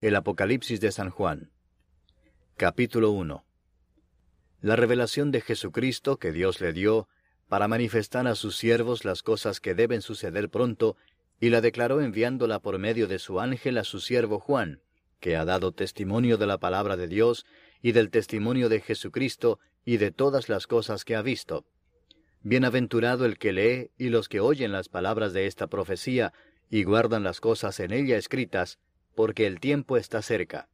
El Apocalipsis de San Juan. Capítulo 1. La revelación de Jesucristo que Dios le dio para manifestar a sus siervos las cosas que deben suceder pronto, y la declaró enviándola por medio de su ángel a su siervo Juan, que ha dado testimonio de la palabra de Dios y del testimonio de Jesucristo y de todas las cosas que ha visto. Bienaventurado el que lee y los que oyen las palabras de esta profecía y guardan las cosas en ella escritas, porque el tiempo está cerca.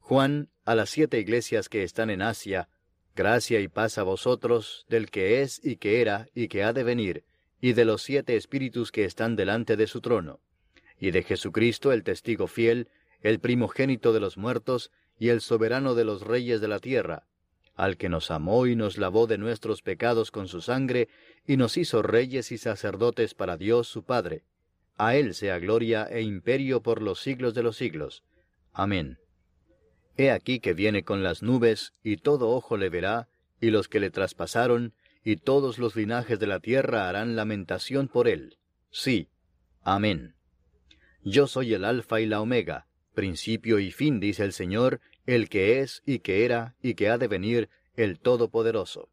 Juan, a las siete iglesias que están en Asia, gracia y paz a vosotros, del que es y que era y que ha de venir, y de los siete espíritus que están delante de su trono, y de Jesucristo el testigo fiel, el primogénito de los muertos, y el soberano de los reyes de la tierra, al que nos amó y nos lavó de nuestros pecados con su sangre, y nos hizo reyes y sacerdotes para Dios su Padre. A Él sea gloria e imperio por los siglos de los siglos. Amén. He aquí que viene con las nubes, y todo ojo le verá, y los que le traspasaron, y todos los linajes de la tierra harán lamentación por él. Sí. Amén. Yo soy el Alfa y la Omega, principio y fin, dice el Señor, el que es y que era y que ha de venir, el Todopoderoso.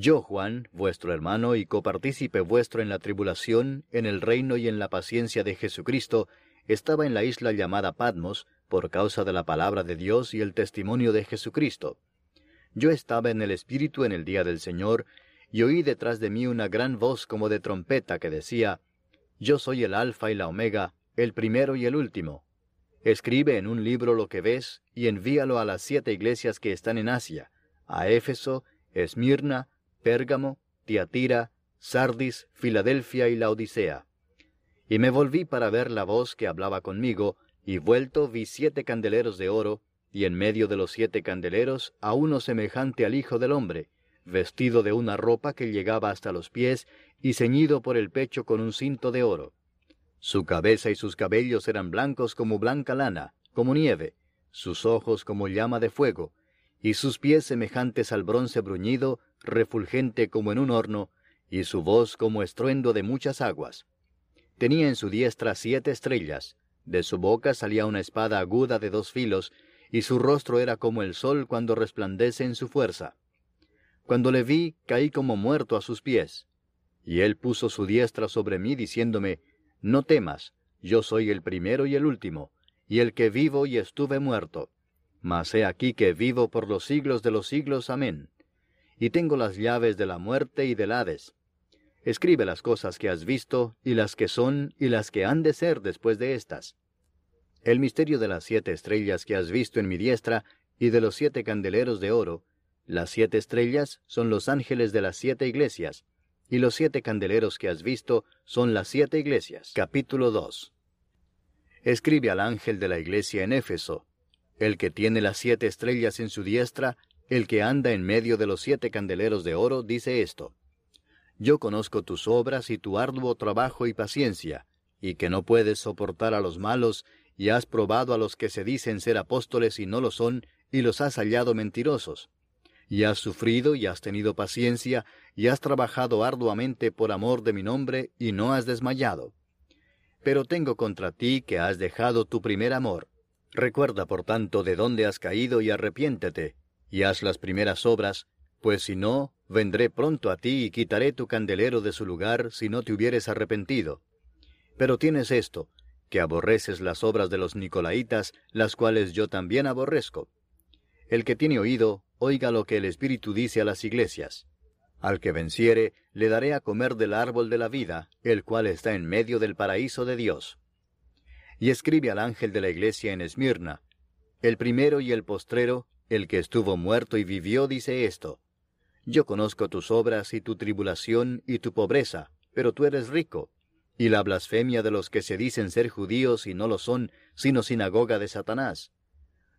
Yo, Juan, vuestro hermano y copartícipe vuestro en la tribulación, en el reino y en la paciencia de Jesucristo, estaba en la isla llamada Patmos, por causa de la palabra de Dios y el testimonio de Jesucristo. Yo estaba en el Espíritu en el día del Señor, y oí detrás de mí una gran voz como de trompeta que decía, Yo soy el Alfa y la Omega, el primero y el último. Escribe en un libro lo que ves, y envíalo a las siete iglesias que están en Asia, a Éfeso, Esmirna, Pérgamo, Tiatira, Sardis, Filadelfia y la Odisea. Y me volví para ver la voz que hablaba conmigo, y vuelto vi siete candeleros de oro, y en medio de los siete candeleros a uno semejante al Hijo del Hombre, vestido de una ropa que llegaba hasta los pies y ceñido por el pecho con un cinto de oro. Su cabeza y sus cabellos eran blancos como blanca lana, como nieve, sus ojos como llama de fuego, y sus pies semejantes al bronce bruñido, refulgente como en un horno, y su voz como estruendo de muchas aguas. Tenía en su diestra siete estrellas, de su boca salía una espada aguda de dos filos, y su rostro era como el sol cuando resplandece en su fuerza. Cuando le vi, caí como muerto a sus pies. Y él puso su diestra sobre mí, diciéndome, No temas, yo soy el primero y el último, y el que vivo y estuve muerto. Mas he aquí que vivo por los siglos de los siglos. Amén y tengo las llaves de la muerte y del Hades. Escribe las cosas que has visto, y las que son, y las que han de ser después de estas. El misterio de las siete estrellas que has visto en mi diestra, y de los siete candeleros de oro, las siete estrellas son los ángeles de las siete iglesias, y los siete candeleros que has visto son las siete iglesias. Capítulo 2. Escribe al ángel de la iglesia en Éfeso, el que tiene las siete estrellas en su diestra, el que anda en medio de los siete candeleros de oro dice esto, Yo conozco tus obras y tu arduo trabajo y paciencia, y que no puedes soportar a los malos, y has probado a los que se dicen ser apóstoles y no lo son, y los has hallado mentirosos. Y has sufrido y has tenido paciencia, y has trabajado arduamente por amor de mi nombre, y no has desmayado. Pero tengo contra ti que has dejado tu primer amor. Recuerda, por tanto, de dónde has caído y arrepiéntete, y haz las primeras obras, pues si no, vendré pronto a ti y quitaré tu candelero de su lugar si no te hubieres arrepentido. Pero tienes esto, que aborreces las obras de los Nicolaitas, las cuales yo también aborrezco. El que tiene oído, oiga lo que el Espíritu dice a las iglesias. Al que venciere, le daré a comer del árbol de la vida, el cual está en medio del paraíso de Dios. Y escribe al ángel de la iglesia en Esmirna, el primero y el postrero, el que estuvo muerto y vivió dice esto, Yo conozco tus obras y tu tribulación y tu pobreza, pero tú eres rico, y la blasfemia de los que se dicen ser judíos y no lo son, sino sinagoga de Satanás.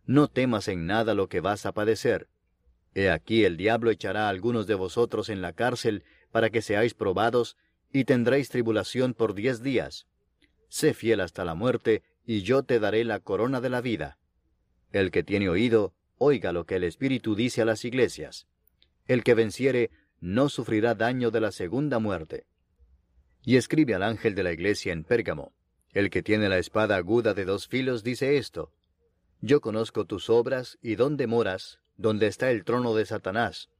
No temas en nada lo que vas a padecer. He aquí el diablo echará a algunos de vosotros en la cárcel para que seáis probados, y tendréis tribulación por diez días. Sé fiel hasta la muerte, y yo te daré la corona de la vida. El que tiene oído, oiga lo que el Espíritu dice a las iglesias. El que venciere no sufrirá daño de la segunda muerte. Y escribe al ángel de la iglesia en Pérgamo, el que tiene la espada aguda de dos filos, dice esto. Yo conozco tus obras y dónde moras, donde está el trono de Satanás.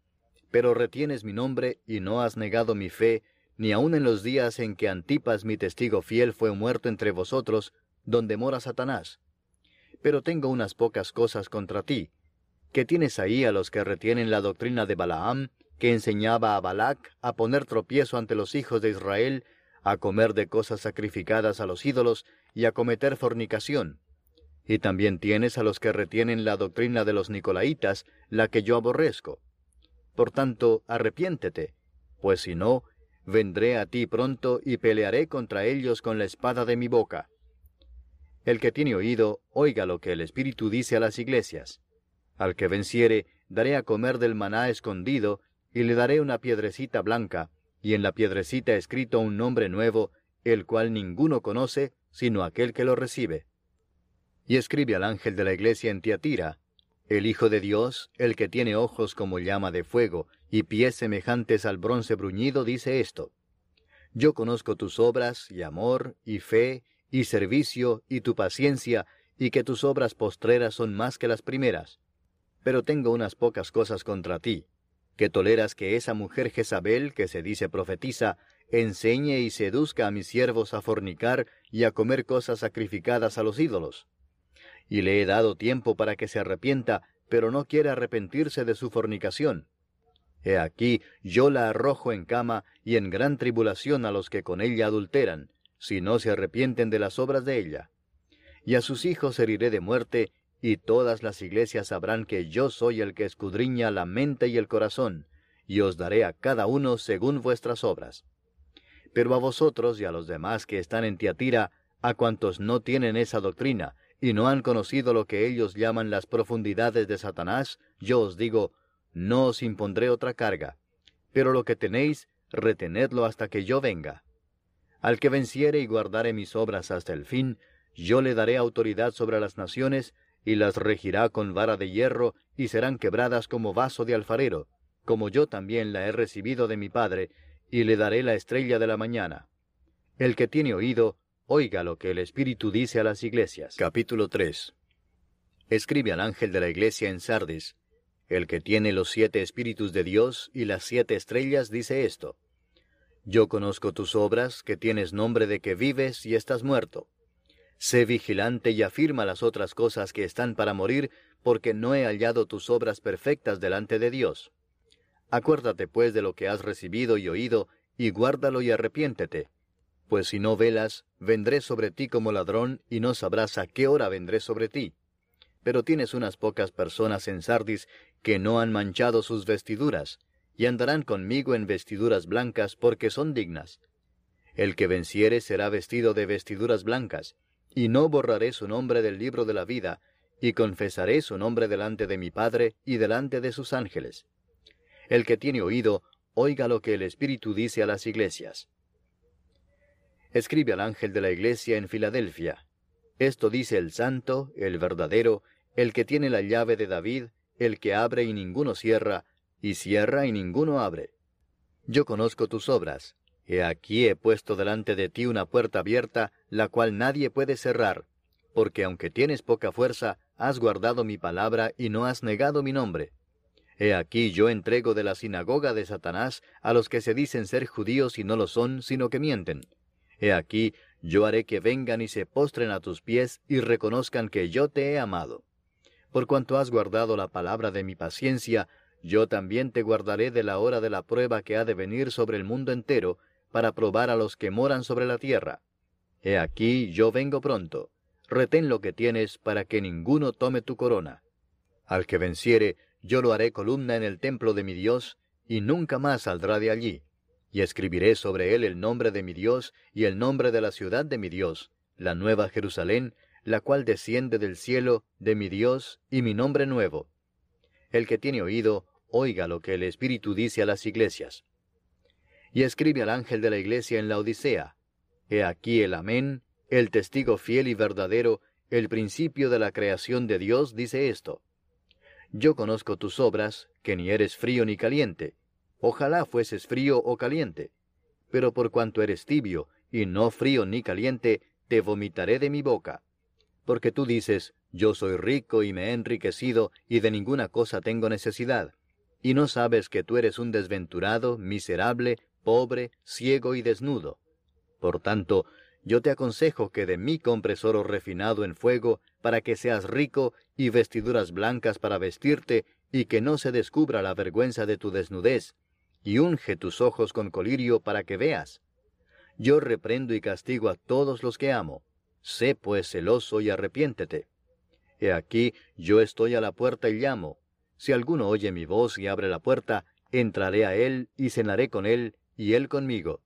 Pero retienes mi nombre y no has negado mi fe, ni aun en los días en que Antipas mi testigo fiel fue muerto entre vosotros, donde mora Satanás. Pero tengo unas pocas cosas contra ti, que tienes ahí a los que retienen la doctrina de Balaam, que enseñaba a Balac a poner tropiezo ante los hijos de Israel, a comer de cosas sacrificadas a los ídolos y a cometer fornicación. Y también tienes a los que retienen la doctrina de los Nicolaitas, la que yo aborrezco. Por tanto, arrepiéntete, pues si no, vendré a ti pronto y pelearé contra ellos con la espada de mi boca. El que tiene oído, oiga lo que el Espíritu dice a las iglesias. Al que venciere, daré a comer del maná escondido, y le daré una piedrecita blanca, y en la piedrecita escrito un nombre nuevo, el cual ninguno conoce, sino aquel que lo recibe. Y escribe al ángel de la iglesia en Tiatira, el Hijo de Dios, el que tiene ojos como llama de fuego, y pies semejantes al bronce bruñido, dice esto. Yo conozco tus obras, y amor, y fe, y servicio, y tu paciencia, y que tus obras postreras son más que las primeras. Pero tengo unas pocas cosas contra ti, que toleras que esa mujer Jezabel, que se dice profetiza, enseñe y seduzca a mis siervos a fornicar y a comer cosas sacrificadas a los ídolos. Y le he dado tiempo para que se arrepienta, pero no quiere arrepentirse de su fornicación. He aquí, yo la arrojo en cama y en gran tribulación a los que con ella adulteran, si no se arrepienten de las obras de ella. Y a sus hijos heriré de muerte, y todas las iglesias sabrán que yo soy el que escudriña la mente y el corazón, y os daré a cada uno según vuestras obras. Pero a vosotros y a los demás que están en Tiatira, a cuantos no tienen esa doctrina, y no han conocido lo que ellos llaman las profundidades de Satanás, yo os digo, no os impondré otra carga, pero lo que tenéis, retenedlo hasta que yo venga. Al que venciere y guardare mis obras hasta el fin, yo le daré autoridad sobre las naciones, y las regirá con vara de hierro, y serán quebradas como vaso de alfarero, como yo también la he recibido de mi Padre, y le daré la estrella de la mañana. El que tiene oído, oiga lo que el Espíritu dice a las iglesias. Capítulo 3 Escribe al ángel de la iglesia en Sardis, el que tiene los siete espíritus de Dios y las siete estrellas dice esto. Yo conozco tus obras, que tienes nombre de que vives y estás muerto. Sé vigilante y afirma las otras cosas que están para morir, porque no he hallado tus obras perfectas delante de Dios. Acuérdate pues de lo que has recibido y oído, y guárdalo y arrepiéntete. Pues si no velas, vendré sobre ti como ladrón, y no sabrás a qué hora vendré sobre ti. Pero tienes unas pocas personas en Sardis que no han manchado sus vestiduras, y andarán conmigo en vestiduras blancas porque son dignas. El que venciere será vestido de vestiduras blancas, y no borraré su nombre del libro de la vida, y confesaré su nombre delante de mi Padre y delante de sus ángeles. El que tiene oído, oiga lo que el Espíritu dice a las iglesias. Escribe al ángel de la iglesia en Filadelfia. Esto dice el santo, el verdadero, el que tiene la llave de David, el que abre y ninguno cierra, y cierra y ninguno abre. Yo conozco tus obras, He aquí he puesto delante de ti una puerta abierta, la cual nadie puede cerrar, porque aunque tienes poca fuerza, has guardado mi palabra y no has negado mi nombre. He aquí yo entrego de la sinagoga de Satanás a los que se dicen ser judíos y no lo son, sino que mienten. He aquí yo haré que vengan y se postren a tus pies y reconozcan que yo te he amado. Por cuanto has guardado la palabra de mi paciencia, yo también te guardaré de la hora de la prueba que ha de venir sobre el mundo entero, para probar a los que moran sobre la tierra. He aquí yo vengo pronto. Retén lo que tienes para que ninguno tome tu corona. Al que venciere, yo lo haré columna en el templo de mi Dios, y nunca más saldrá de allí. Y escribiré sobre él el nombre de mi Dios y el nombre de la ciudad de mi Dios, la nueva Jerusalén, la cual desciende del cielo de mi Dios y mi nombre nuevo. El que tiene oído, oiga lo que el Espíritu dice a las iglesias y escribe al ángel de la iglesia en la Odisea, He aquí el amén, el testigo fiel y verdadero, el principio de la creación de Dios, dice esto. Yo conozco tus obras, que ni eres frío ni caliente. Ojalá fueses frío o caliente. Pero por cuanto eres tibio, y no frío ni caliente, te vomitaré de mi boca. Porque tú dices, yo soy rico y me he enriquecido, y de ninguna cosa tengo necesidad. Y no sabes que tú eres un desventurado, miserable, pobre, ciego y desnudo. Por tanto, yo te aconsejo que de mí compres oro refinado en fuego, para que seas rico, y vestiduras blancas para vestirte, y que no se descubra la vergüenza de tu desnudez, y unge tus ojos con colirio para que veas. Yo reprendo y castigo a todos los que amo. Sé pues celoso y arrepiéntete. He aquí, yo estoy a la puerta y llamo. Si alguno oye mi voz y abre la puerta, entraré a él y cenaré con él, y él conmigo.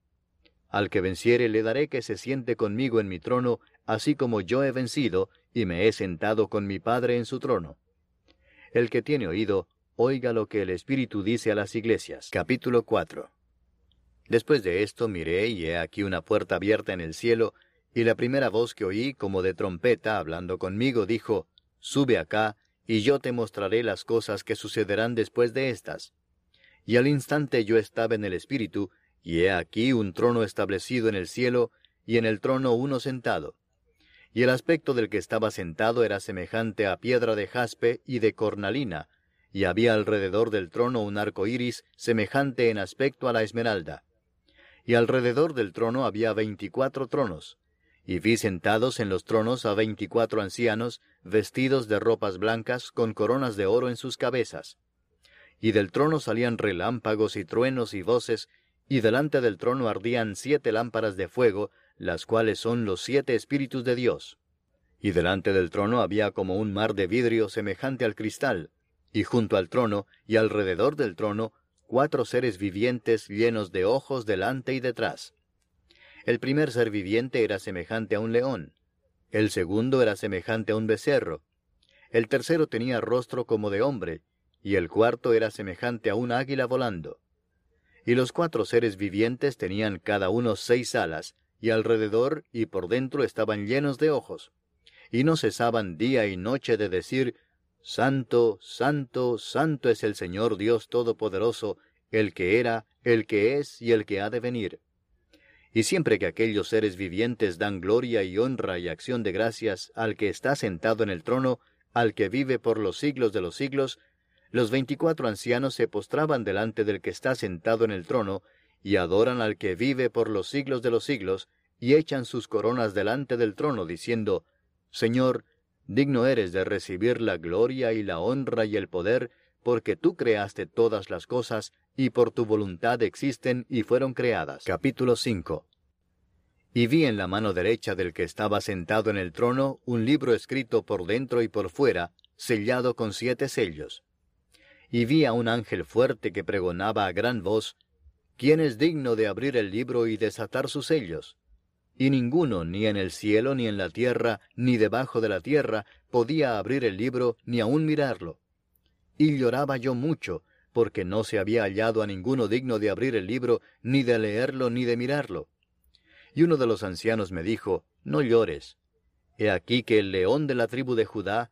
Al que venciere le daré que se siente conmigo en mi trono, así como yo he vencido, y me he sentado con mi Padre en su trono. El que tiene oído, oiga lo que el Espíritu dice a las iglesias. Capítulo 4 Después de esto miré y he aquí una puerta abierta en el cielo, y la primera voz que oí como de trompeta hablando conmigo dijo, Sube acá, y yo te mostraré las cosas que sucederán después de estas. Y al instante yo estaba en el Espíritu, y he aquí un trono establecido en el cielo, y en el trono uno sentado. Y el aspecto del que estaba sentado era semejante a piedra de jaspe y de cornalina, y había alrededor del trono un arco iris semejante en aspecto a la esmeralda. Y alrededor del trono había veinticuatro tronos, y vi sentados en los tronos a veinticuatro ancianos, vestidos de ropas blancas, con coronas de oro en sus cabezas. Y del trono salían relámpagos y truenos y voces, y delante del trono ardían siete lámparas de fuego, las cuales son los siete espíritus de Dios. Y delante del trono había como un mar de vidrio semejante al cristal, y junto al trono y alrededor del trono cuatro seres vivientes llenos de ojos delante y detrás. El primer ser viviente era semejante a un león, el segundo era semejante a un becerro, el tercero tenía rostro como de hombre, y el cuarto era semejante a un águila volando. Y los cuatro seres vivientes tenían cada uno seis alas, y alrededor y por dentro estaban llenos de ojos, y no cesaban día y noche de decir, Santo, santo, santo es el Señor Dios Todopoderoso, el que era, el que es y el que ha de venir. Y siempre que aquellos seres vivientes dan gloria y honra y acción de gracias al que está sentado en el trono, al que vive por los siglos de los siglos, los veinticuatro ancianos se postraban delante del que está sentado en el trono, y adoran al que vive por los siglos de los siglos, y echan sus coronas delante del trono, diciendo, Señor, Digno eres de recibir la gloria y la honra y el poder, porque tú creaste todas las cosas, y por tu voluntad existen y fueron creadas. Capítulo 5 Y vi en la mano derecha del que estaba sentado en el trono un libro escrito por dentro y por fuera, sellado con siete sellos. Y vi a un ángel fuerte que pregonaba a gran voz, ¿Quién es digno de abrir el libro y desatar sus sellos? y ninguno, ni en el cielo, ni en la tierra, ni debajo de la tierra, podía abrir el libro, ni aun mirarlo. Y lloraba yo mucho, porque no se había hallado a ninguno digno de abrir el libro, ni de leerlo, ni de mirarlo. Y uno de los ancianos me dijo, No llores. He aquí que el león de la tribu de Judá,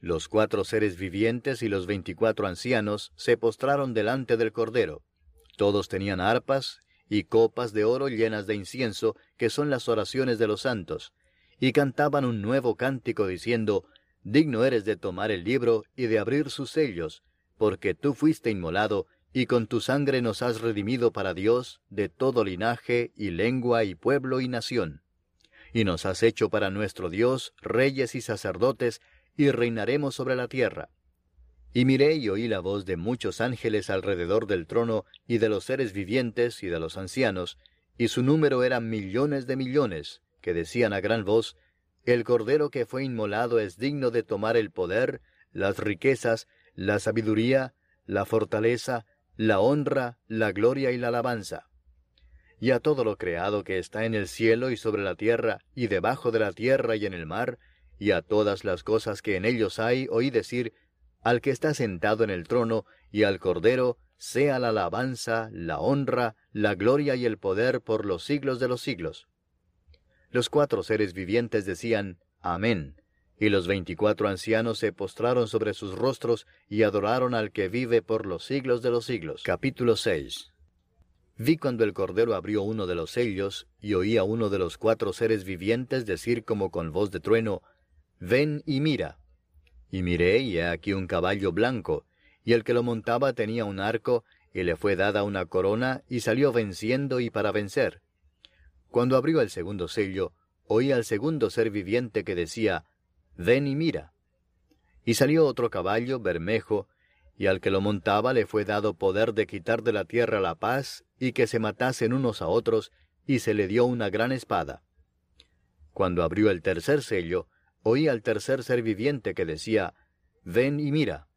los cuatro seres vivientes y los veinticuatro ancianos se postraron delante del Cordero. Todos tenían arpas y copas de oro llenas de incienso, que son las oraciones de los santos, y cantaban un nuevo cántico diciendo, Digno eres de tomar el libro y de abrir sus sellos, porque tú fuiste inmolado, y con tu sangre nos has redimido para Dios de todo linaje y lengua y pueblo y nación. Y nos has hecho para nuestro Dios reyes y sacerdotes, y reinaremos sobre la tierra. Y miré y oí la voz de muchos ángeles alrededor del trono, y de los seres vivientes y de los ancianos, y su número era millones de millones, que decían a gran voz, El Cordero que fue inmolado es digno de tomar el poder, las riquezas, la sabiduría, la fortaleza, la honra, la gloria y la alabanza. Y a todo lo creado que está en el cielo y sobre la tierra, y debajo de la tierra y en el mar, y a todas las cosas que en ellos hay, oí decir, al que está sentado en el trono, y al Cordero, sea la alabanza, la honra, la gloria y el poder por los siglos de los siglos. Los cuatro seres vivientes decían, Amén, y los veinticuatro ancianos se postraron sobre sus rostros y adoraron al que vive por los siglos de los siglos. Capítulo 6 Vi cuando el Cordero abrió uno de los sellos, y oí a uno de los cuatro seres vivientes decir como con voz de trueno, Ven y mira. Y miré, y he aquí un caballo blanco, y el que lo montaba tenía un arco, y le fue dada una corona, y salió venciendo y para vencer. Cuando abrió el segundo sello, oí al segundo ser viviente que decía, Ven y mira. Y salió otro caballo bermejo, y al que lo montaba le fue dado poder de quitar de la tierra la paz, y que se matasen unos a otros, y se le dio una gran espada. Cuando abrió el tercer sello, oí al tercer ser viviente que decía, Ven y mira.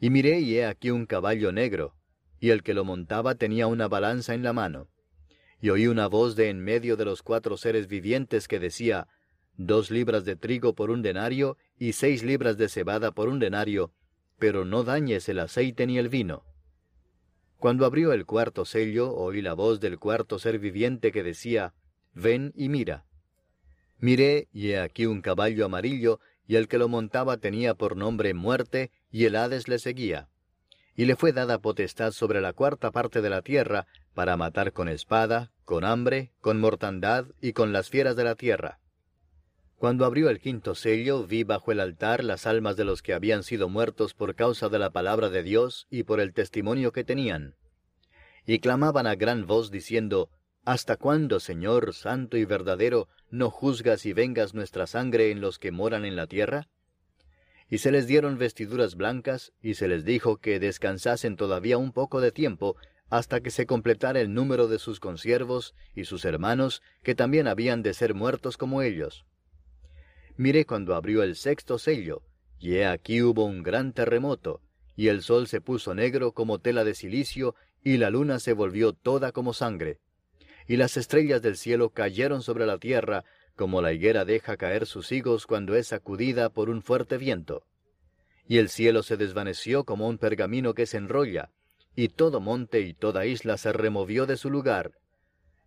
Y miré y he aquí un caballo negro, y el que lo montaba tenía una balanza en la mano. Y oí una voz de en medio de los cuatro seres vivientes que decía, Dos libras de trigo por un denario, y seis libras de cebada por un denario, pero no dañes el aceite ni el vino. Cuando abrió el cuarto sello, oí la voz del cuarto ser viviente que decía, Ven y mira. Miré, y he aquí un caballo amarillo, y el que lo montaba tenía por nombre muerte, y el Hades le seguía. Y le fue dada potestad sobre la cuarta parte de la tierra, para matar con espada, con hambre, con mortandad y con las fieras de la tierra. Cuando abrió el quinto sello, vi bajo el altar las almas de los que habían sido muertos por causa de la palabra de Dios y por el testimonio que tenían. Y clamaban a gran voz diciendo, ¿Hasta cuándo, Señor, santo y verdadero, no juzgas y vengas nuestra sangre en los que moran en la tierra? Y se les dieron vestiduras blancas, y se les dijo que descansasen todavía un poco de tiempo, hasta que se completara el número de sus consiervos y sus hermanos, que también habían de ser muertos como ellos. Miré cuando abrió el sexto sello, y he aquí hubo un gran terremoto, y el sol se puso negro como tela de silicio, y la luna se volvió toda como sangre. Y las estrellas del cielo cayeron sobre la tierra, como la higuera deja caer sus higos cuando es sacudida por un fuerte viento. Y el cielo se desvaneció como un pergamino que se enrolla, y todo monte y toda isla se removió de su lugar,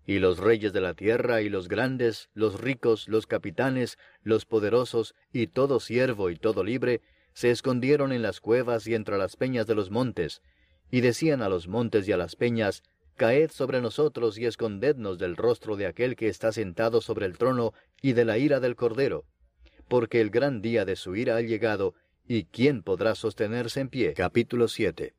y los reyes de la tierra y los grandes, los ricos, los capitanes, los poderosos, y todo siervo y todo libre, se escondieron en las cuevas y entre las peñas de los montes, y decían a los montes y a las peñas, Caed sobre nosotros y escondednos del rostro de aquel que está sentado sobre el trono y de la ira del Cordero, porque el gran día de su ira ha llegado, y ¿quién podrá sostenerse en pie? Capítulo 7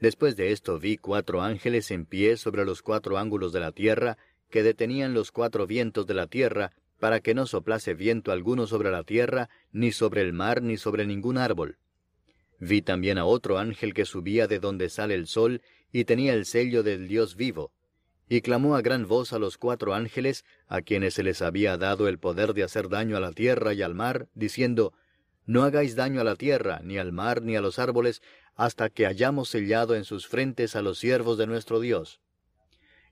Después de esto vi cuatro ángeles en pie sobre los cuatro ángulos de la tierra, que detenían los cuatro vientos de la tierra, para que no soplase viento alguno sobre la tierra, ni sobre el mar, ni sobre ningún árbol. Vi también a otro ángel que subía de donde sale el sol, y tenía el sello del Dios vivo. Y clamó a gran voz a los cuatro ángeles, a quienes se les había dado el poder de hacer daño a la tierra y al mar, diciendo, No hagáis daño a la tierra, ni al mar, ni a los árboles, hasta que hayamos sellado en sus frentes a los siervos de nuestro Dios.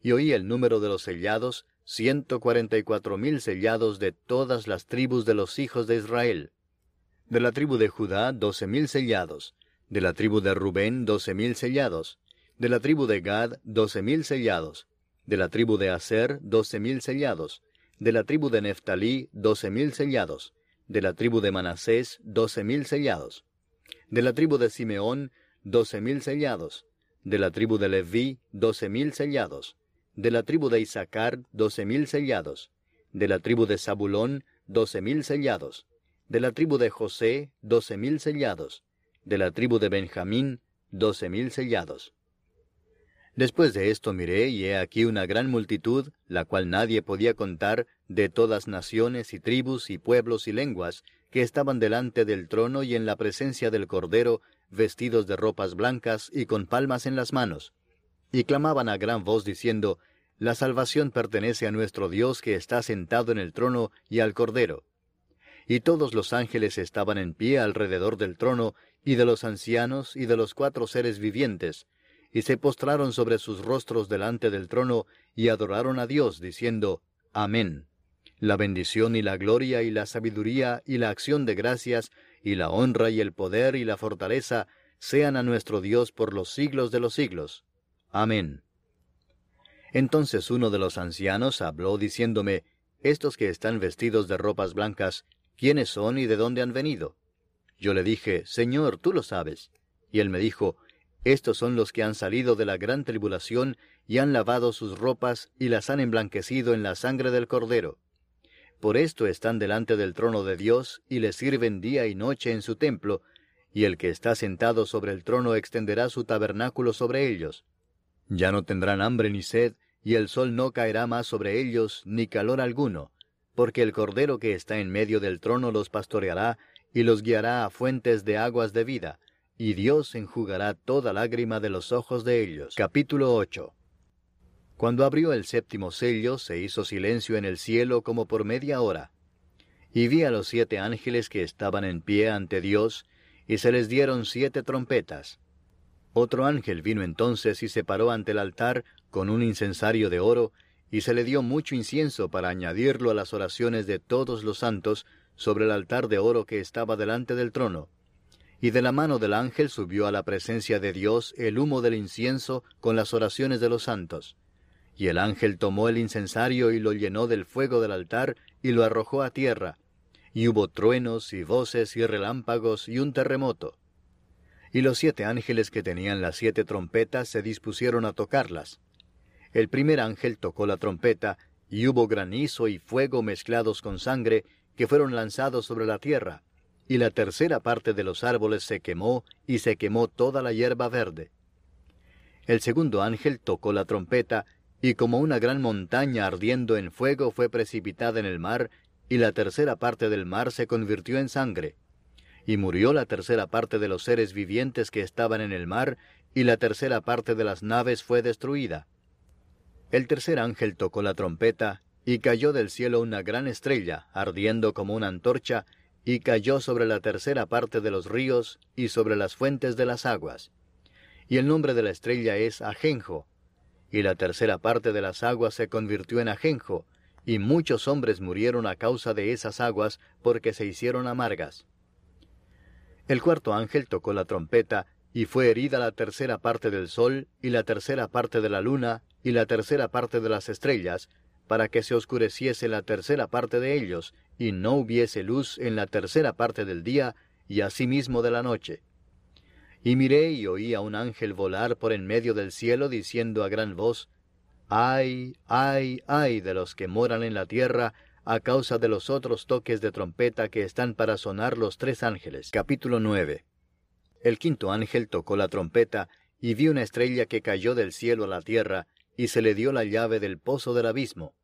Y oí el número de los sellados, ciento cuarenta y cuatro mil sellados de todas las tribus de los hijos de Israel. De la tribu de Judá, doce mil sellados. De la tribu de Rubén, doce mil sellados. De la tribu de Gad, doce mil sellados. De la tribu de Aser, doce mil sellados. De la tribu de Neftalí, doce mil sellados. De la tribu de Manasés, doce mil sellados de la tribu de Simeón, doce mil sellados. De la tribu de Leví, doce mil sellados. De la tribu de Isaacar, doce mil sellados. De la tribu de Zabulón, doce mil sellados. De la tribu de José, doce mil sellados. De la tribu de Benjamín, doce mil sellados. Después de esto miré, y he aquí una gran multitud, la cual nadie podía contar, de todas naciones y tribus y pueblos y lenguas, que estaban delante del trono y en la presencia del Cordero, vestidos de ropas blancas y con palmas en las manos. Y clamaban a gran voz diciendo, La salvación pertenece a nuestro Dios que está sentado en el trono y al Cordero. Y todos los ángeles estaban en pie alrededor del trono, y de los ancianos y de los cuatro seres vivientes, y se postraron sobre sus rostros delante del trono, y adoraron a Dios, diciendo, Amén La bendición y la gloria y la sabiduría y la acción de gracias y la honra y el poder y la fortaleza sean a nuestro Dios por los siglos de los siglos. Amén. Entonces uno de los ancianos habló diciéndome, Estos que están vestidos de ropas blancas, ¿quiénes son y de dónde han venido? Yo le dije, Señor, tú lo sabes. Y él me dijo, Estos son los que han salido de la gran tribulación y han lavado sus ropas y las han emblanquecido en la sangre del Cordero. Por esto están delante del trono de Dios y le sirven día y noche en su templo, y el que está sentado sobre el trono extenderá su tabernáculo sobre ellos. Ya no tendrán hambre ni sed, y el sol no caerá más sobre ellos, ni calor alguno, porque el Cordero que está en medio del trono los pastoreará, y los guiará a fuentes de aguas de vida, y Dios enjugará toda lágrima de los ojos de ellos. Capítulo 8 Cuando abrió el séptimo sello, se hizo silencio en el cielo como por media hora. Y vi a los siete ángeles que estaban en pie ante Dios, y se les dieron siete trompetas. Otro ángel vino entonces y se paró ante el altar con un incensario de oro, y se le dio mucho incienso para añadirlo a las oraciones de todos los santos sobre el altar de oro que estaba delante del trono. Y de la mano del ángel subió a la presencia de Dios el humo del incienso con las oraciones de los santos. Y el ángel tomó el incensario y lo llenó del fuego del altar y lo arrojó a tierra. Y hubo truenos y voces y relámpagos y un terremoto. Y los siete ángeles que tenían las siete trompetas se dispusieron a tocarlas. El primer ángel tocó la trompeta, y hubo granizo y fuego mezclados con sangre, que fueron lanzados sobre la tierra, y la tercera parte de los árboles se quemó, y se quemó toda la hierba verde. El segundo ángel tocó la trompeta, y como una gran montaña ardiendo en fuego fue precipitada en el mar, y la tercera parte del mar se convirtió en sangre y murió la tercera parte de los seres vivientes que estaban en el mar, y la tercera parte de las naves fue destruida. El tercer ángel tocó la trompeta, y cayó del cielo una gran estrella, ardiendo como una antorcha, y cayó sobre la tercera parte de los ríos y sobre las fuentes de las aguas. Y el nombre de la estrella es Ajenjo. Y la tercera parte de las aguas se convirtió en ajenjo, y muchos hombres murieron a causa de esas aguas porque se hicieron amargas. El cuarto ángel tocó la trompeta, y fue herida la tercera parte del sol, y la tercera parte de la luna, y la tercera parte de las estrellas, para que se oscureciese la tercera parte de ellos, y no hubiese luz en la tercera parte del día, y asimismo de la noche. Y miré y oí a un ángel volar por en medio del cielo, diciendo a gran voz, Ay, ay, ay de los que moran en la tierra, a causa de los otros toques de trompeta que están para sonar los tres ángeles. Capítulo 9. El quinto ángel tocó la trompeta, y vi una estrella que cayó del cielo a la tierra, y se le dio la llave del pozo del abismo.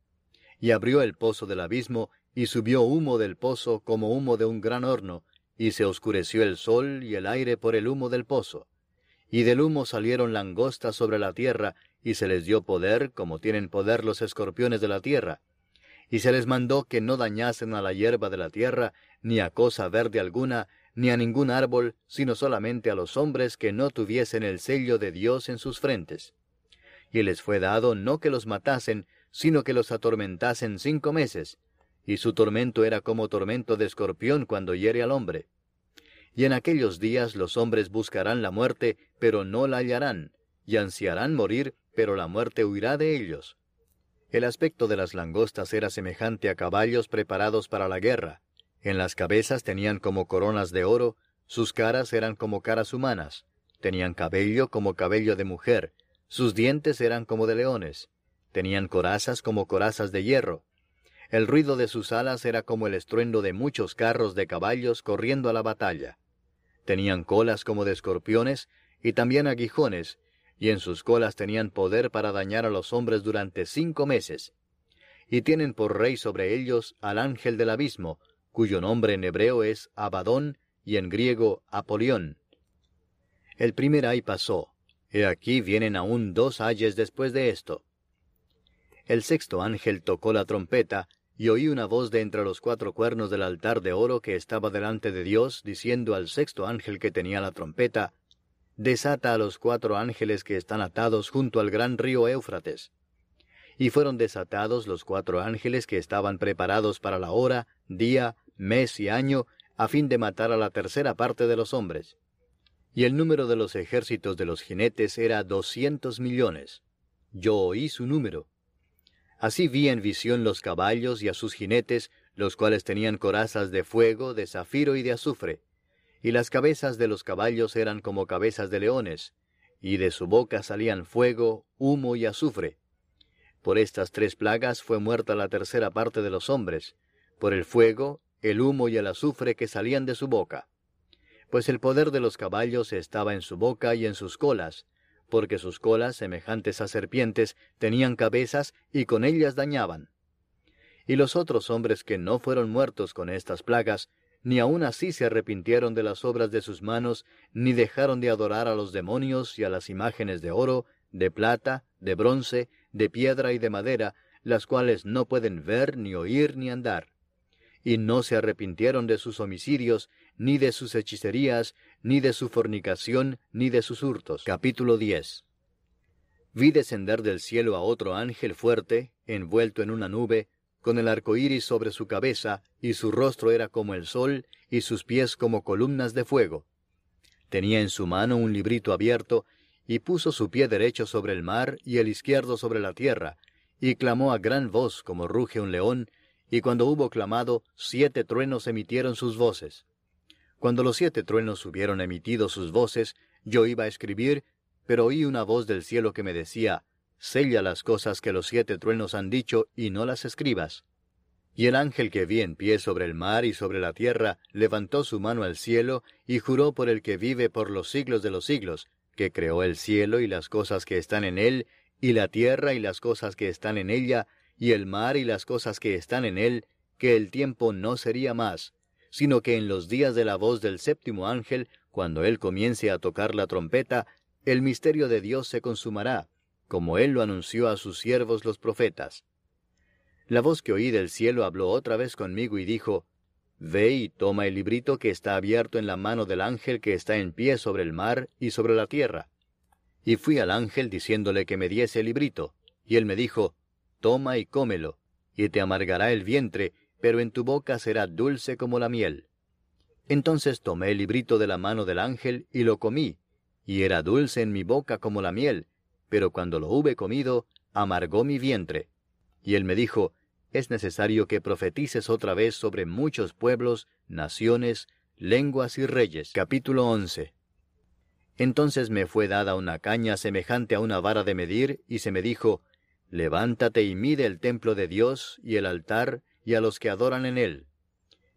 Y abrió el pozo del abismo, y subió humo del pozo como humo de un gran horno, y se oscureció el sol y el aire por el humo del pozo. Y del humo salieron langostas sobre la tierra, y se les dio poder, como tienen poder los escorpiones de la tierra, y se les mandó que no dañasen a la hierba de la tierra, ni a cosa verde alguna, ni a ningún árbol, sino solamente a los hombres que no tuviesen el sello de Dios en sus frentes. Y les fue dado no que los matasen, sino que los atormentasen cinco meses, y su tormento era como tormento de escorpión cuando hiere al hombre. Y en aquellos días los hombres buscarán la muerte, pero no la hallarán, y ansiarán morir, pero la muerte huirá de ellos. El aspecto de las langostas era semejante a caballos preparados para la guerra. En las cabezas tenían como coronas de oro, sus caras eran como caras humanas, tenían cabello como cabello de mujer, sus dientes eran como de leones, tenían corazas como corazas de hierro. El ruido de sus alas era como el estruendo de muchos carros de caballos corriendo a la batalla. Tenían colas como de escorpiones y también aguijones, y en sus colas tenían poder para dañar a los hombres durante cinco meses. Y tienen por rey sobre ellos al ángel del abismo, cuyo nombre en hebreo es Abadón y en griego Apolión. El primer ay pasó, he aquí vienen aún dos ayes después de esto. El sexto ángel tocó la trompeta, y oí una voz de entre los cuatro cuernos del altar de oro que estaba delante de Dios, diciendo al sexto ángel que tenía la trompeta, desata a los cuatro ángeles que están atados junto al gran río Éufrates. y fueron desatados los cuatro ángeles que estaban preparados para la hora, día, mes y año, a fin de matar a la tercera parte de los hombres. Y el número de los ejércitos de los jinetes era doscientos millones. Yo oí su número. Así vi en visión los caballos y a sus jinetes, los cuales tenían corazas de fuego, de zafiro y de azufre, y las cabezas de los caballos eran como cabezas de leones, y de su boca salían fuego, humo y azufre. Por estas tres plagas fue muerta la tercera parte de los hombres, por el fuego, el humo y el azufre que salían de su boca. Pues el poder de los caballos estaba en su boca y en sus colas, porque sus colas, semejantes a serpientes, tenían cabezas y con ellas dañaban. Y los otros hombres que no fueron muertos con estas plagas, ni aun así se arrepintieron de las obras de sus manos, ni dejaron de adorar a los demonios y a las imágenes de oro, de plata, de bronce, de piedra y de madera, las cuales no pueden ver, ni oír, ni andar. Y no se arrepintieron de sus homicidios, ni de sus hechicerías, ni de su fornicación, ni de sus hurtos. Capítulo 10 Vi descender del cielo a otro ángel fuerte, envuelto en una nube, con el arco iris sobre su cabeza, y su rostro era como el sol, y sus pies como columnas de fuego. Tenía en su mano un librito abierto, y puso su pie derecho sobre el mar y el izquierdo sobre la tierra, y clamó a gran voz como ruge un león, y cuando hubo clamado, siete truenos emitieron sus voces. Cuando los siete truenos hubieron emitido sus voces, yo iba a escribir, pero oí una voz del cielo que me decía, Sella las cosas que los siete truenos han dicho y no las escribas. Y el ángel que vi en pie sobre el mar y sobre la tierra levantó su mano al cielo y juró por el que vive por los siglos de los siglos, que creó el cielo y las cosas que están en él, y la tierra y las cosas que están en ella, y el mar y las cosas que están en él, que el tiempo no sería más, sino que en los días de la voz del séptimo ángel, cuando él comience a tocar la trompeta, el misterio de Dios se consumará, como él lo anunció a sus siervos los profetas. La voz que oí del cielo habló otra vez conmigo y dijo, Ve y toma el librito que está abierto en la mano del ángel que está en pie sobre el mar y sobre la tierra. Y fui al ángel diciéndole que me diese el librito, y él me dijo, Toma y cómelo, y te amargará el vientre, pero en tu boca será dulce como la miel. Entonces tomé el librito de la mano del ángel y lo comí, y era dulce en mi boca como la miel, pero cuando lo hube comido, amargó mi vientre. Y él me dijo, es necesario que profetices otra vez sobre muchos pueblos, naciones, lenguas y reyes. Capítulo 11. Entonces me fue dada una caña semejante a una vara de medir, y se me dijo, Levántate y mide el templo de Dios y el altar y a los que adoran en él.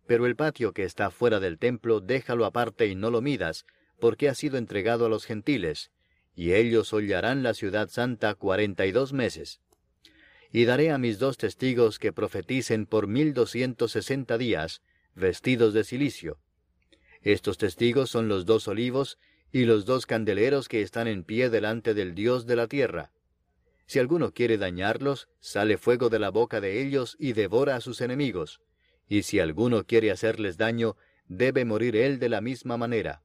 Pero el patio que está fuera del templo déjalo aparte y no lo midas, porque ha sido entregado a los gentiles, y ellos hollarán la ciudad santa cuarenta y dos meses. Y daré a mis dos testigos que profeticen por mil doscientos sesenta días, vestidos de silicio. Estos testigos son los dos olivos y los dos candeleros que están en pie delante del Dios de la tierra. Si alguno quiere dañarlos, sale fuego de la boca de ellos y devora a sus enemigos. Y si alguno quiere hacerles daño, debe morir él de la misma manera.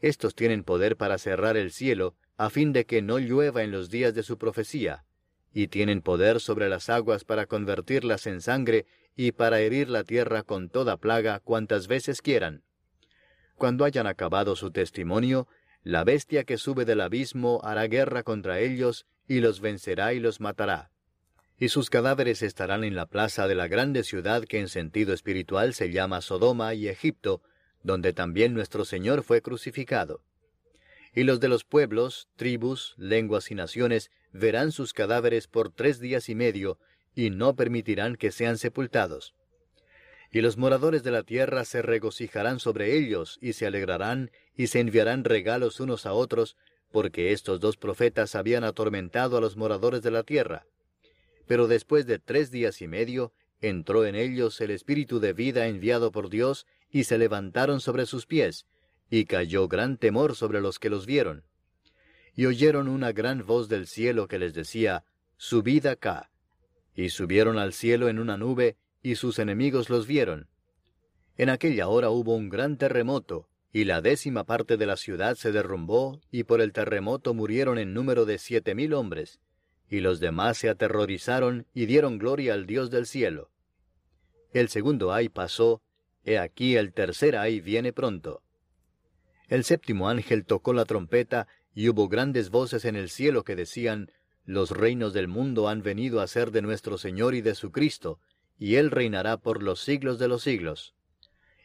Estos tienen poder para cerrar el cielo, a fin de que no llueva en los días de su profecía, y tienen poder sobre las aguas para convertirlas en sangre y para herir la tierra con toda plaga cuantas veces quieran. Cuando hayan acabado su testimonio, la bestia que sube del abismo hará guerra contra ellos y los vencerá y los matará. Y sus cadáveres estarán en la plaza de la grande ciudad que en sentido espiritual se llama Sodoma y Egipto, donde también nuestro Señor fue crucificado. Y los de los pueblos, tribus, lenguas y naciones verán sus cadáveres por tres días y medio, y no permitirán que sean sepultados. Y los moradores de la tierra se regocijarán sobre ellos, y se alegrarán, y se enviarán regalos unos a otros, porque estos dos profetas habían atormentado a los moradores de la tierra. Pero después de tres días y medio, entró en ellos el espíritu de vida enviado por Dios, y se levantaron sobre sus pies, y cayó gran temor sobre los que los vieron. Y oyeron una gran voz del cielo que les decía, Subid acá. Y subieron al cielo en una nube, y sus enemigos los vieron. En aquella hora hubo un gran terremoto, y la décima parte de la ciudad se derrumbó, y por el terremoto murieron en número de siete mil hombres, y los demás se aterrorizaron y dieron gloria al Dios del cielo. El segundo ay pasó, he aquí el tercer ay viene pronto. El séptimo ángel tocó la trompeta, y hubo grandes voces en el cielo que decían, Los reinos del mundo han venido a ser de nuestro Señor y de su Cristo, y Él reinará por los siglos de los siglos.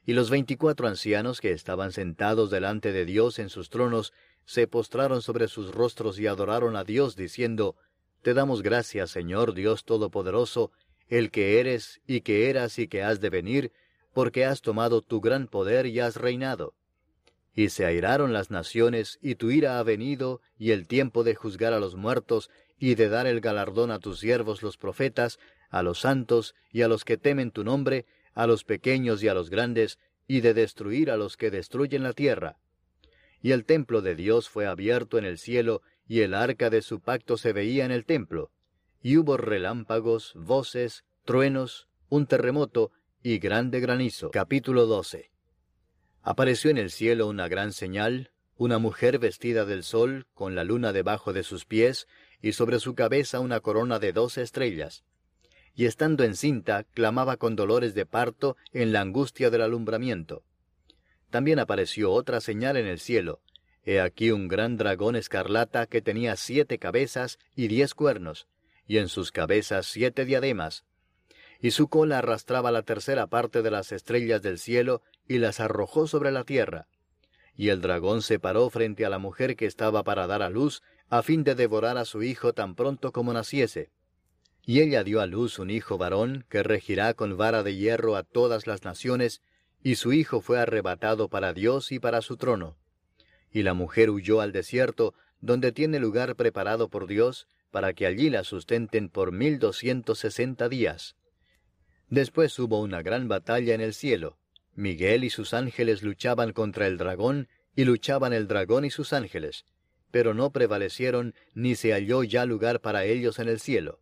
Y los veinticuatro ancianos que estaban sentados delante de Dios en sus tronos, se postraron sobre sus rostros y adoraron a Dios, diciendo, Te damos gracias, Señor Dios Todopoderoso, el que eres y que eras y que has de venir, porque has tomado tu gran poder y has reinado. Y se airaron las naciones, y tu ira ha venido, y el tiempo de juzgar a los muertos, y de dar el galardón a tus siervos los profetas, a los santos, y a los que temen tu nombre, a los pequeños y a los grandes, y de destruir a los que destruyen la tierra. Y el templo de Dios fue abierto en el cielo, y el arca de su pacto se veía en el templo. Y hubo relámpagos, voces, truenos, un terremoto y grande granizo. Capítulo 12 Apareció en el cielo una gran señal, una mujer vestida del sol, con la luna debajo de sus pies, y sobre su cabeza una corona de doce estrellas. Y estando encinta, clamaba con dolores de parto en la angustia del alumbramiento. También apareció otra señal en el cielo. He aquí un gran dragón escarlata que tenía siete cabezas y diez cuernos, y en sus cabezas siete diademas, y su cola arrastraba la tercera parte de las estrellas del cielo y las arrojó sobre la tierra. Y el dragón se paró frente a la mujer que estaba para dar a luz, a fin de devorar a su hijo tan pronto como naciese. Y ella dio a luz un hijo varón, que regirá con vara de hierro a todas las naciones, y su hijo fue arrebatado para Dios y para su trono. Y la mujer huyó al desierto, donde tiene lugar preparado por Dios, para que allí la sustenten por mil doscientos sesenta días. Después hubo una gran batalla en el cielo. Miguel y sus ángeles luchaban contra el dragón, y luchaban el dragón y sus ángeles, pero no prevalecieron, ni se halló ya lugar para ellos en el cielo.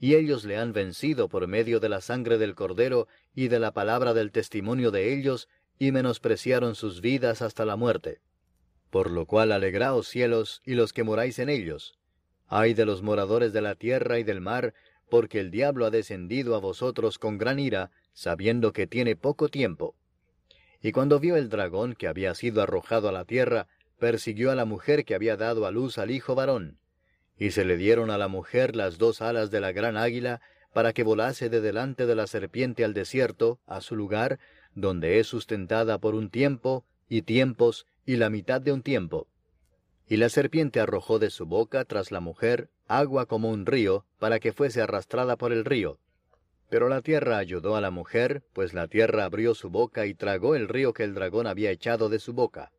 Y ellos le han vencido por medio de la sangre del Cordero y de la palabra del testimonio de ellos, y menospreciaron sus vidas hasta la muerte. Por lo cual alegraos cielos y los que moráis en ellos. Ay de los moradores de la tierra y del mar, porque el diablo ha descendido a vosotros con gran ira, sabiendo que tiene poco tiempo. Y cuando vio el dragón que había sido arrojado a la tierra, persiguió a la mujer que había dado a luz al hijo varón. Y se le dieron a la mujer las dos alas de la gran águila, para que volase de delante de la serpiente al desierto, a su lugar, donde es sustentada por un tiempo, y tiempos, y la mitad de un tiempo. Y la serpiente arrojó de su boca tras la mujer agua como un río, para que fuese arrastrada por el río. Pero la tierra ayudó a la mujer, pues la tierra abrió su boca y tragó el río que el dragón había echado de su boca.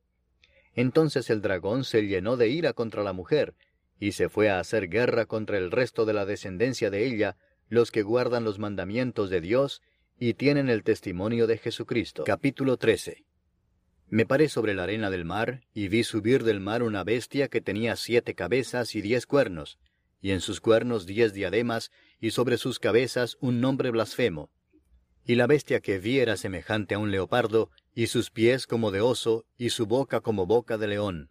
Entonces el dragón se llenó de ira contra la mujer, y se fue a hacer guerra contra el resto de la descendencia de ella, los que guardan los mandamientos de Dios y tienen el testimonio de Jesucristo. Capítulo 13 Me paré sobre la arena del mar, y vi subir del mar una bestia que tenía siete cabezas y diez cuernos, y en sus cuernos diez diademas, y sobre sus cabezas un nombre blasfemo. Y la bestia que vi era semejante a un leopardo, y sus pies como de oso, y su boca como boca de león.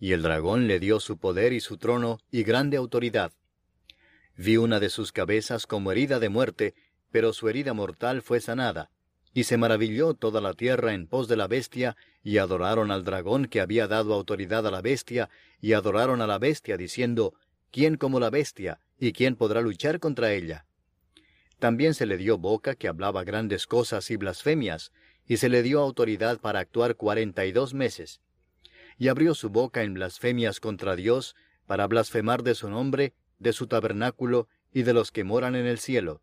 Y el dragón le dio su poder y su trono, y grande autoridad. Vi una de sus cabezas como herida de muerte, pero su herida mortal fue sanada. Y se maravilló toda la tierra en pos de la bestia, y adoraron al dragón que había dado autoridad a la bestia, y adoraron a la bestia, diciendo, ¿quién como la bestia? ¿Y quién podrá luchar contra ella? También se le dio boca que hablaba grandes cosas y blasfemias, y se le dio autoridad para actuar cuarenta y dos meses. Y abrió su boca en blasfemias contra Dios, para blasfemar de su nombre, de su tabernáculo y de los que moran en el cielo.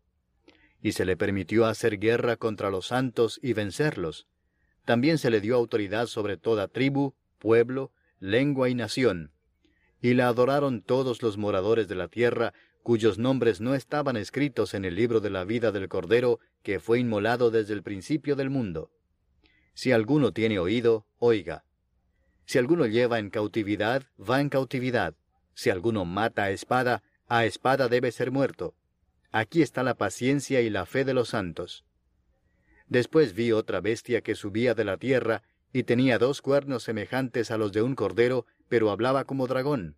Y se le permitió hacer guerra contra los santos y vencerlos. También se le dio autoridad sobre toda tribu, pueblo, lengua y nación, y la adoraron todos los moradores de la tierra, cuyos nombres no estaban escritos en el libro de la vida del Cordero que fue inmolado desde el principio del mundo. Si alguno tiene oído, oiga. Si alguno lleva en cautividad, va en cautividad. Si alguno mata a espada, a espada debe ser muerto. Aquí está la paciencia y la fe de los santos. Después vi otra bestia que subía de la tierra, y tenía dos cuernos semejantes a los de un cordero, pero hablaba como dragón.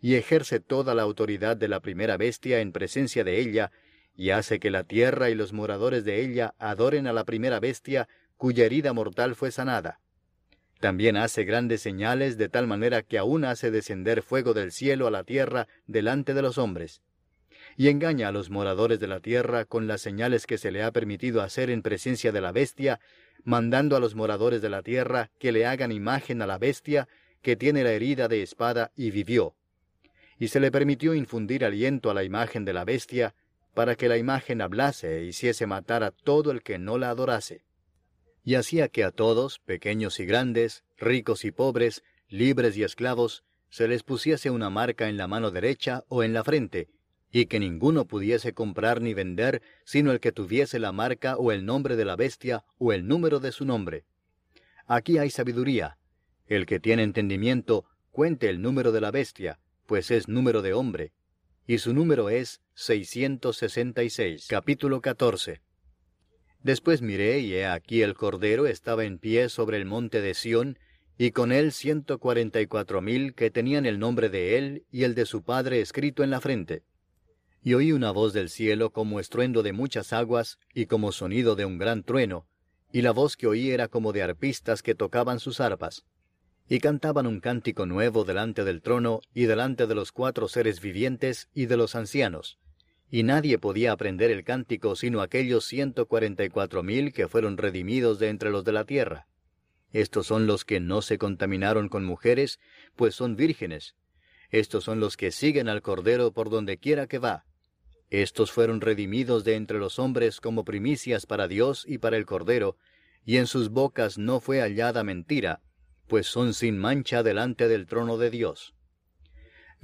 Y ejerce toda la autoridad de la primera bestia en presencia de ella, y hace que la tierra y los moradores de ella adoren a la primera bestia, cuya herida mortal fue sanada. También hace grandes señales de tal manera que aún hace descender fuego del cielo a la tierra delante de los hombres. Y engaña a los moradores de la tierra con las señales que se le ha permitido hacer en presencia de la bestia, mandando a los moradores de la tierra que le hagan imagen a la bestia que tiene la herida de espada y vivió. Y se le permitió infundir aliento a la imagen de la bestia, para que la imagen hablase e hiciese matar a todo el que no la adorase. Y hacía que a todos, pequeños y grandes, ricos y pobres, libres y esclavos, se les pusiese una marca en la mano derecha o en la frente, y que ninguno pudiese comprar ni vender sino el que tuviese la marca o el nombre de la bestia o el número de su nombre. Aquí hay sabiduría. El que tiene entendimiento, cuente el número de la bestia, pues es número de hombre, y su número es 666. Capítulo 14. Después miré, y he aquí el Cordero estaba en pie sobre el monte de Sión, y con él ciento cuarenta y cuatro mil que tenían el nombre de él y el de su padre escrito en la frente. Y oí una voz del cielo como estruendo de muchas aguas y como sonido de un gran trueno, y la voz que oí era como de arpistas que tocaban sus arpas y cantaban un cántico nuevo delante del trono y delante de los cuatro seres vivientes y de los ancianos. Y nadie podía aprender el cántico sino aquellos ciento cuarenta y cuatro mil que fueron redimidos de entre los de la tierra. Estos son los que no se contaminaron con mujeres, pues son vírgenes. Estos son los que siguen al Cordero por donde quiera que va. Estos fueron redimidos de entre los hombres como primicias para Dios y para el Cordero, y en sus bocas no fue hallada mentira, pues son sin mancha delante del trono de Dios.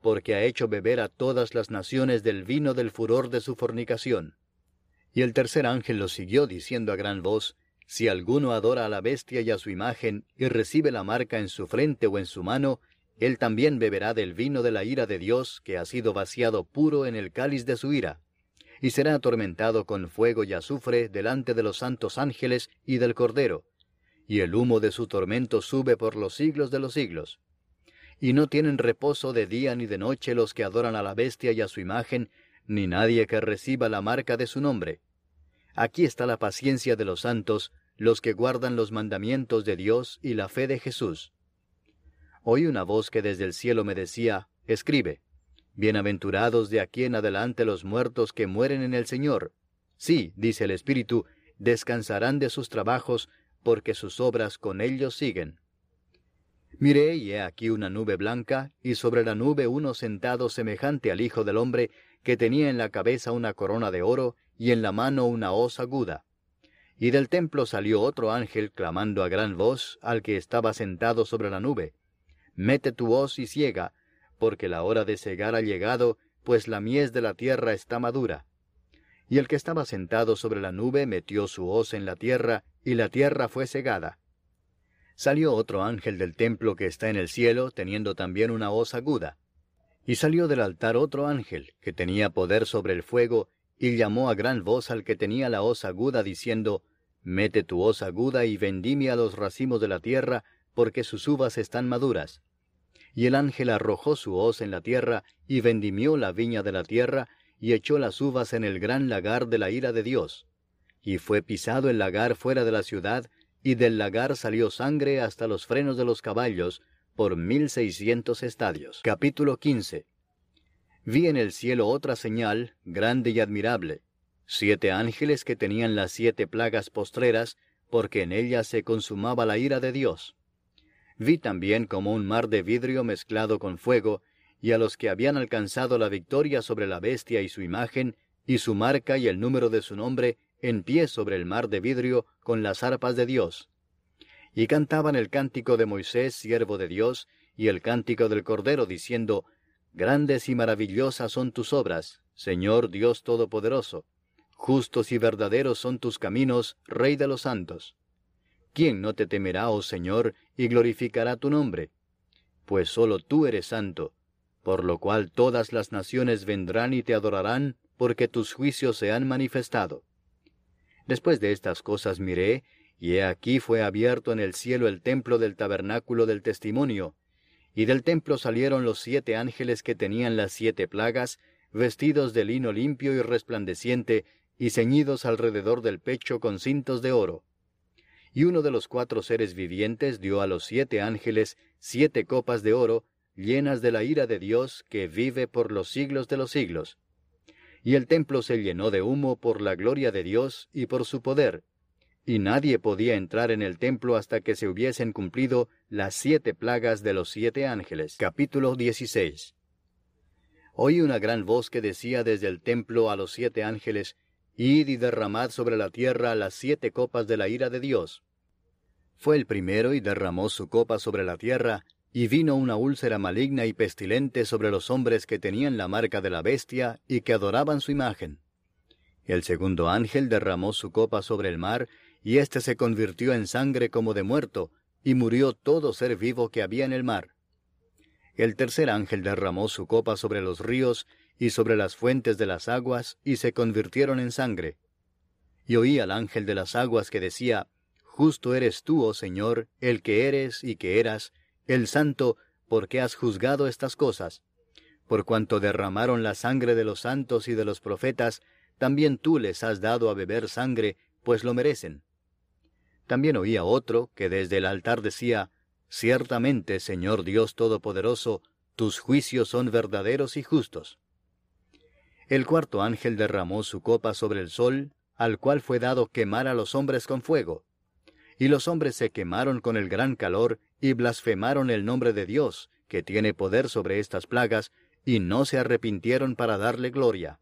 porque ha hecho beber a todas las naciones del vino del furor de su fornicación. Y el tercer ángel lo siguió diciendo a gran voz, Si alguno adora a la bestia y a su imagen, y recibe la marca en su frente o en su mano, él también beberá del vino de la ira de Dios, que ha sido vaciado puro en el cáliz de su ira, y será atormentado con fuego y azufre delante de los santos ángeles y del Cordero, y el humo de su tormento sube por los siglos de los siglos. Y no tienen reposo de día ni de noche los que adoran a la bestia y a su imagen, ni nadie que reciba la marca de su nombre. Aquí está la paciencia de los santos, los que guardan los mandamientos de Dios y la fe de Jesús. Oí una voz que desde el cielo me decía, Escribe, Bienaventurados de aquí en adelante los muertos que mueren en el Señor. Sí, dice el Espíritu, descansarán de sus trabajos, porque sus obras con ellos siguen. Miré y he aquí una nube blanca, y sobre la nube uno sentado semejante al Hijo del Hombre, que tenía en la cabeza una corona de oro, y en la mano una hoz aguda. Y del templo salió otro ángel clamando a gran voz al que estaba sentado sobre la nube, Mete tu hoz y ciega, porque la hora de cegar ha llegado, pues la mies de la tierra está madura. Y el que estaba sentado sobre la nube metió su hoz en la tierra, y la tierra fue cegada. Salió otro ángel del templo que está en el cielo, teniendo también una hoz aguda. Y salió del altar otro ángel, que tenía poder sobre el fuego, y llamó a gran voz al que tenía la hoz aguda, diciendo, Mete tu hoz aguda y vendime a los racimos de la tierra, porque sus uvas están maduras. Y el ángel arrojó su hoz en la tierra, y vendimió la viña de la tierra, y echó las uvas en el gran lagar de la ira de Dios. Y fue pisado el lagar fuera de la ciudad, y del lagar salió sangre hasta los frenos de los caballos, por mil seiscientos estadios. Capítulo 15. Vi en el cielo otra señal, grande y admirable. siete ángeles que tenían las siete plagas postreras, porque en ellas se consumaba la ira de Dios. Vi también como un mar de vidrio mezclado con fuego, y a los que habían alcanzado la victoria sobre la bestia y su imagen, y su marca y el número de su nombre, en pie sobre el mar de vidrio, con las arpas de Dios. Y cantaban el cántico de Moisés, siervo de Dios, y el cántico del Cordero, diciendo, Grandes y maravillosas son tus obras, Señor Dios Todopoderoso. Justos y verdaderos son tus caminos, Rey de los santos. ¿Quién no te temerá, oh Señor, y glorificará tu nombre? Pues sólo tú eres santo, por lo cual todas las naciones vendrán y te adorarán, porque tus juicios se han manifestado. Después de estas cosas miré, y he aquí fue abierto en el cielo el templo del tabernáculo del testimonio, y del templo salieron los siete ángeles que tenían las siete plagas, vestidos de lino limpio y resplandeciente, y ceñidos alrededor del pecho con cintos de oro. Y uno de los cuatro seres vivientes dio a los siete ángeles siete copas de oro, llenas de la ira de Dios que vive por los siglos de los siglos. Y el templo se llenó de humo por la gloria de Dios y por su poder, y nadie podía entrar en el templo hasta que se hubiesen cumplido las siete plagas de los siete ángeles. Capítulo 16. Oí una gran voz que decía desde el templo a los siete ángeles, Id y derramad sobre la tierra las siete copas de la ira de Dios. Fue el primero y derramó su copa sobre la tierra, y vino una úlcera maligna y pestilente sobre los hombres que tenían la marca de la bestia y que adoraban su imagen. El segundo ángel derramó su copa sobre el mar, y éste se convirtió en sangre como de muerto, y murió todo ser vivo que había en el mar. El tercer ángel derramó su copa sobre los ríos y sobre las fuentes de las aguas, y se convirtieron en sangre. Y oí al ángel de las aguas que decía, Justo eres tú, oh Señor, el que eres y que eras, el santo, porque has juzgado estas cosas. Por cuanto derramaron la sangre de los santos y de los profetas, también tú les has dado a beber sangre, pues lo merecen. También oía otro que desde el altar decía, Ciertamente, Señor Dios Todopoderoso, tus juicios son verdaderos y justos. El cuarto ángel derramó su copa sobre el sol, al cual fue dado quemar a los hombres con fuego. Y los hombres se quemaron con el gran calor y blasfemaron el nombre de Dios, que tiene poder sobre estas plagas, y no se arrepintieron para darle gloria.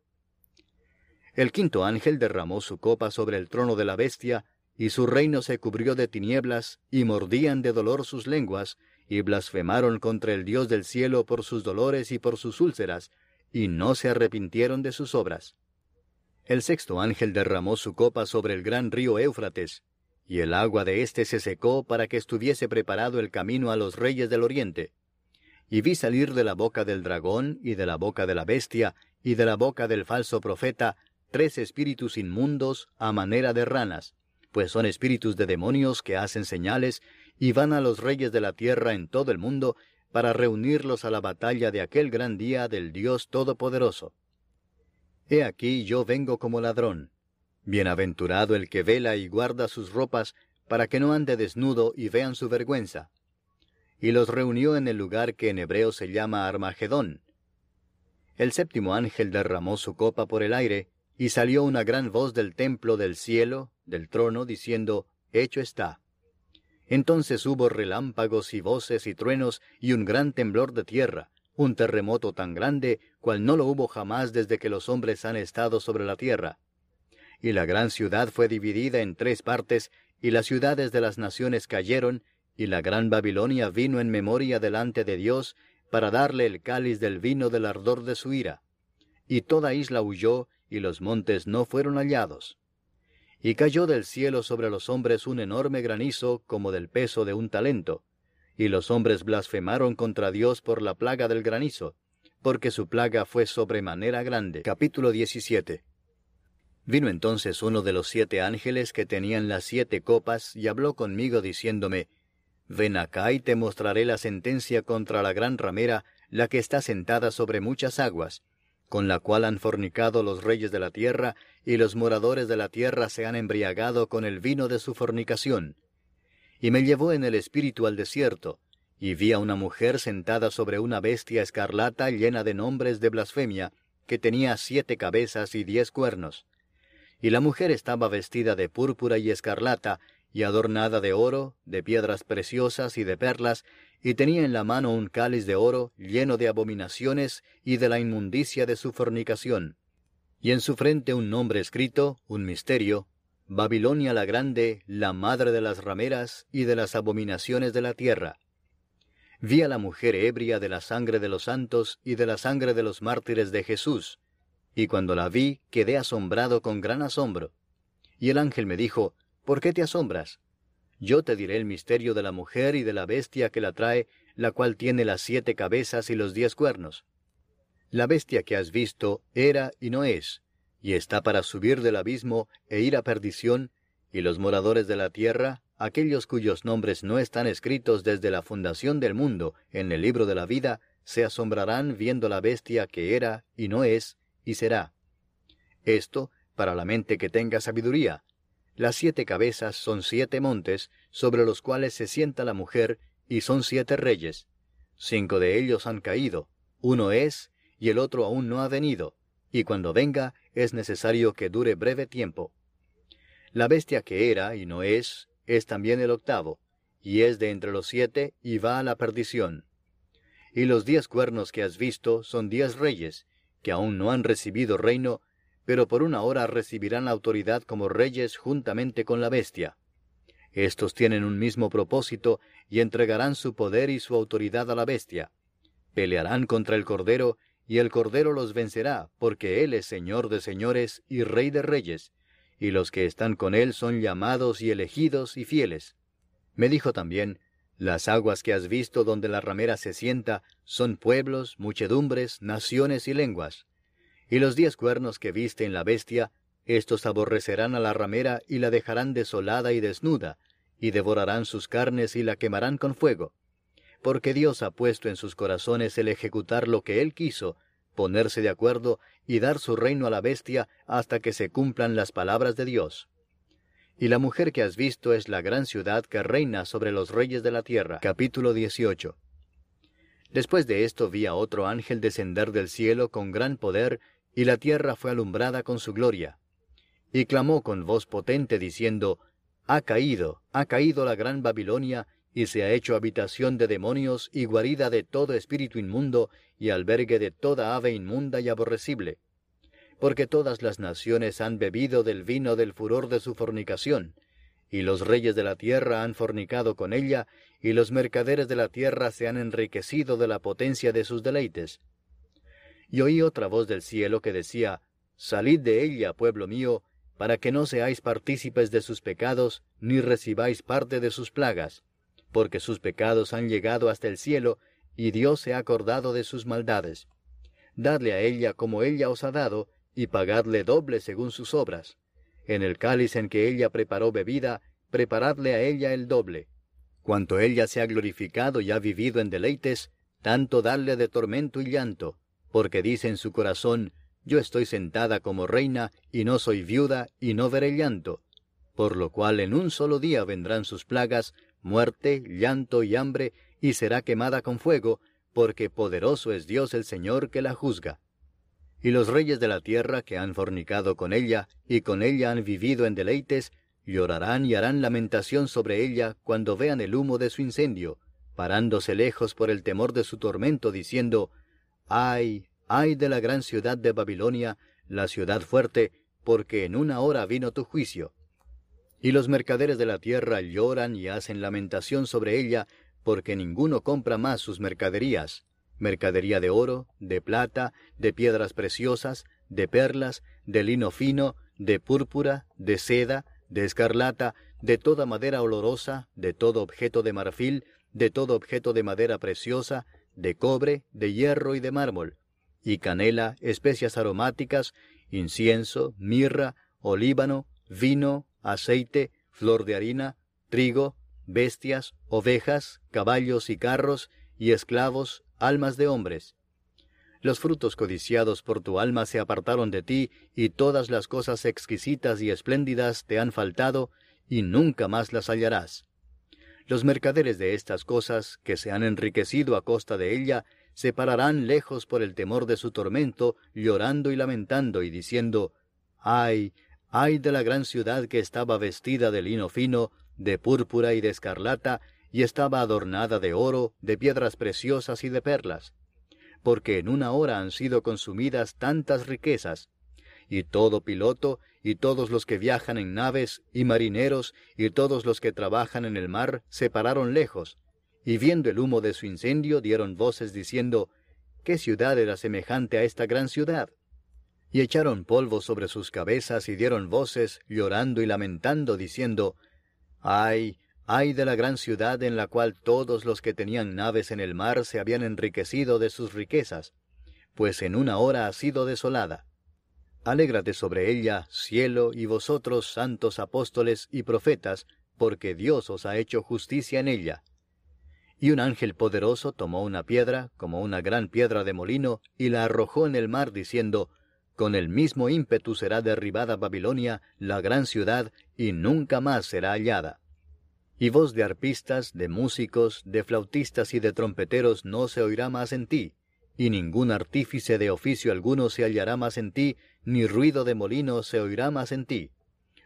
El quinto ángel derramó su copa sobre el trono de la bestia, y su reino se cubrió de tinieblas, y mordían de dolor sus lenguas, y blasfemaron contra el Dios del cielo por sus dolores y por sus úlceras, y no se arrepintieron de sus obras. El sexto ángel derramó su copa sobre el gran río Éufrates, y el agua de éste se secó para que estuviese preparado el camino a los reyes del oriente. Y vi salir de la boca del dragón, y de la boca de la bestia, y de la boca del falso profeta, tres espíritus inmundos a manera de ranas, pues son espíritus de demonios que hacen señales y van a los reyes de la tierra en todo el mundo para reunirlos a la batalla de aquel gran día del Dios Todopoderoso. He aquí yo vengo como ladrón. Bienaventurado el que vela y guarda sus ropas, para que no ande desnudo y vean su vergüenza. Y los reunió en el lugar que en hebreo se llama Armagedón. El séptimo ángel derramó su copa por el aire, y salió una gran voz del templo del cielo, del trono, diciendo, Hecho está. Entonces hubo relámpagos y voces y truenos y un gran temblor de tierra, un terremoto tan grande cual no lo hubo jamás desde que los hombres han estado sobre la tierra. Y la gran ciudad fue dividida en tres partes, y las ciudades de las naciones cayeron, y la gran Babilonia vino en memoria delante de Dios, para darle el cáliz del vino del ardor de su ira. Y toda isla huyó, y los montes no fueron hallados. Y cayó del cielo sobre los hombres un enorme granizo como del peso de un talento, y los hombres blasfemaron contra Dios por la plaga del granizo, porque su plaga fue sobremanera grande. Capítulo 17 Vino entonces uno de los siete ángeles que tenían las siete copas, y habló conmigo diciéndome, Ven acá y te mostraré la sentencia contra la gran ramera, la que está sentada sobre muchas aguas, con la cual han fornicado los reyes de la tierra, y los moradores de la tierra se han embriagado con el vino de su fornicación. Y me llevó en el espíritu al desierto, y vi a una mujer sentada sobre una bestia escarlata llena de nombres de blasfemia, que tenía siete cabezas y diez cuernos. Y la mujer estaba vestida de púrpura y escarlata, y adornada de oro, de piedras preciosas y de perlas, y tenía en la mano un cáliz de oro lleno de abominaciones y de la inmundicia de su fornicación. Y en su frente un nombre escrito, un misterio, Babilonia la Grande, la madre de las rameras y de las abominaciones de la tierra. Vi a la mujer ebria de la sangre de los santos y de la sangre de los mártires de Jesús, y cuando la vi quedé asombrado con gran asombro. Y el ángel me dijo, ¿Por qué te asombras? Yo te diré el misterio de la mujer y de la bestia que la trae, la cual tiene las siete cabezas y los diez cuernos. La bestia que has visto era y no es, y está para subir del abismo e ir a perdición, y los moradores de la tierra, aquellos cuyos nombres no están escritos desde la fundación del mundo en el libro de la vida, se asombrarán viendo la bestia que era y no es y será. Esto para la mente que tenga sabiduría, las siete cabezas son siete montes sobre los cuales se sienta la mujer, y son siete reyes. Cinco de ellos han caído, uno es, y el otro aún no ha venido, y cuando venga es necesario que dure breve tiempo. La bestia que era y no es, es también el octavo, y es de entre los siete y va a la perdición. Y los diez cuernos que has visto son diez reyes, que aún no han recibido reino, pero por una hora recibirán autoridad como reyes juntamente con la bestia. Estos tienen un mismo propósito y entregarán su poder y su autoridad a la bestia. Pelearán contra el Cordero, y el Cordero los vencerá, porque Él es Señor de señores y Rey de reyes, y los que están con Él son llamados y elegidos y fieles. Me dijo también, las aguas que has visto donde la ramera se sienta son pueblos, muchedumbres, naciones y lenguas y los diez cuernos que viste en la bestia, estos aborrecerán a la ramera y la dejarán desolada y desnuda, y devorarán sus carnes y la quemarán con fuego. Porque Dios ha puesto en sus corazones el ejecutar lo que Él quiso, ponerse de acuerdo y dar su reino a la bestia hasta que se cumplan las palabras de Dios. Y la mujer que has visto es la gran ciudad que reina sobre los reyes de la tierra. Capítulo 18. Después de esto vi a otro ángel descender del cielo con gran poder y la tierra fue alumbrada con su gloria. Y clamó con voz potente diciendo, Ha caído, ha caído la gran Babilonia, y se ha hecho habitación de demonios y guarida de todo espíritu inmundo, y albergue de toda ave inmunda y aborrecible. Porque todas las naciones han bebido del vino del furor de su fornicación, y los reyes de la tierra han fornicado con ella, y los mercaderes de la tierra se han enriquecido de la potencia de sus deleites y oí otra voz del cielo que decía, Salid de ella, pueblo mío, para que no seáis partícipes de sus pecados, ni recibáis parte de sus plagas, porque sus pecados han llegado hasta el cielo, y Dios se ha acordado de sus maldades. Dadle a ella como ella os ha dado, y pagadle doble según sus obras. En el cáliz en que ella preparó bebida, preparadle a ella el doble. Cuanto ella se ha glorificado y ha vivido en deleites, tanto dadle de tormento y llanto, porque dice en su corazón, Yo estoy sentada como reina, y no soy viuda, y no veré llanto, por lo cual en un solo día vendrán sus plagas, muerte, llanto y hambre, y será quemada con fuego, porque poderoso es Dios el Señor que la juzga. Y los reyes de la tierra que han fornicado con ella, y con ella han vivido en deleites, llorarán y harán lamentación sobre ella cuando vean el humo de su incendio, parándose lejos por el temor de su tormento, diciendo, Ay, ay de la gran ciudad de Babilonia, la ciudad fuerte, porque en una hora vino tu juicio. Y los mercaderes de la tierra lloran y hacen lamentación sobre ella, porque ninguno compra más sus mercaderías, mercadería de oro, de plata, de piedras preciosas, de perlas, de lino fino, de púrpura, de seda, de escarlata, de toda madera olorosa, de todo objeto de marfil, de todo objeto de madera preciosa, de cobre, de hierro y de mármol, y canela, especias aromáticas, incienso, mirra, olíbano, vino, aceite, flor de harina, trigo, bestias, ovejas, caballos y carros, y esclavos, almas de hombres. Los frutos codiciados por tu alma se apartaron de ti, y todas las cosas exquisitas y espléndidas te han faltado, y nunca más las hallarás. Los mercaderes de estas cosas, que se han enriquecido a costa de ella, se pararán lejos por el temor de su tormento, llorando y lamentando y diciendo, Ay, ay de la gran ciudad que estaba vestida de lino fino, de púrpura y de escarlata, y estaba adornada de oro, de piedras preciosas y de perlas. Porque en una hora han sido consumidas tantas riquezas, y todo piloto, y todos los que viajan en naves, y marineros, y todos los que trabajan en el mar, se pararon lejos, y viendo el humo de su incendio dieron voces diciendo, ¿Qué ciudad era semejante a esta gran ciudad? Y echaron polvo sobre sus cabezas y dieron voces, llorando y lamentando, diciendo, Ay, ay de la gran ciudad en la cual todos los que tenían naves en el mar se habían enriquecido de sus riquezas, pues en una hora ha sido desolada. Alégrate sobre ella, cielo, y vosotros, santos apóstoles y profetas, porque Dios os ha hecho justicia en ella. Y un ángel poderoso tomó una piedra, como una gran piedra de molino, y la arrojó en el mar, diciendo, Con el mismo ímpetu será derribada Babilonia, la gran ciudad, y nunca más será hallada. Y voz de arpistas, de músicos, de flautistas y de trompeteros no se oirá más en ti, y ningún artífice de oficio alguno se hallará más en ti, ni ruido de molino se oirá más en ti.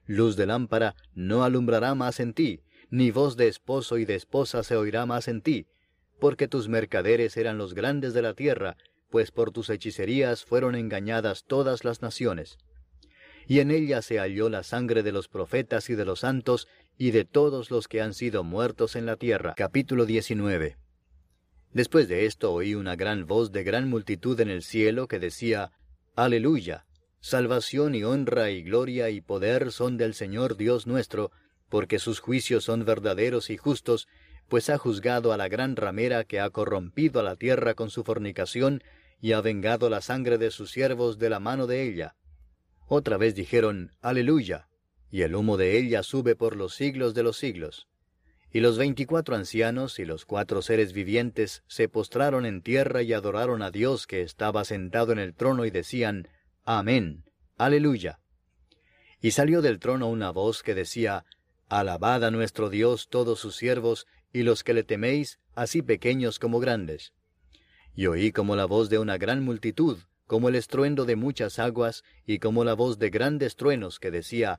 Luz de lámpara no alumbrará más en ti, ni voz de esposo y de esposa se oirá más en ti, porque tus mercaderes eran los grandes de la tierra, pues por tus hechicerías fueron engañadas todas las naciones. Y en ella se halló la sangre de los profetas y de los santos, y de todos los que han sido muertos en la tierra. Capítulo 19. Después de esto oí una gran voz de gran multitud en el cielo que decía, Aleluya, salvación y honra y gloria y poder son del Señor Dios nuestro, porque sus juicios son verdaderos y justos, pues ha juzgado a la gran ramera que ha corrompido a la tierra con su fornicación, y ha vengado la sangre de sus siervos de la mano de ella. Otra vez dijeron, Aleluya, y el humo de ella sube por los siglos de los siglos. Y los veinticuatro ancianos y los cuatro seres vivientes se postraron en tierra y adoraron a Dios que estaba sentado en el trono y decían, Amén, Aleluya. Y salió del trono una voz que decía, Alabad a nuestro Dios todos sus siervos, y los que le teméis, así pequeños como grandes. Y oí como la voz de una gran multitud, como el estruendo de muchas aguas, y como la voz de grandes truenos que decía,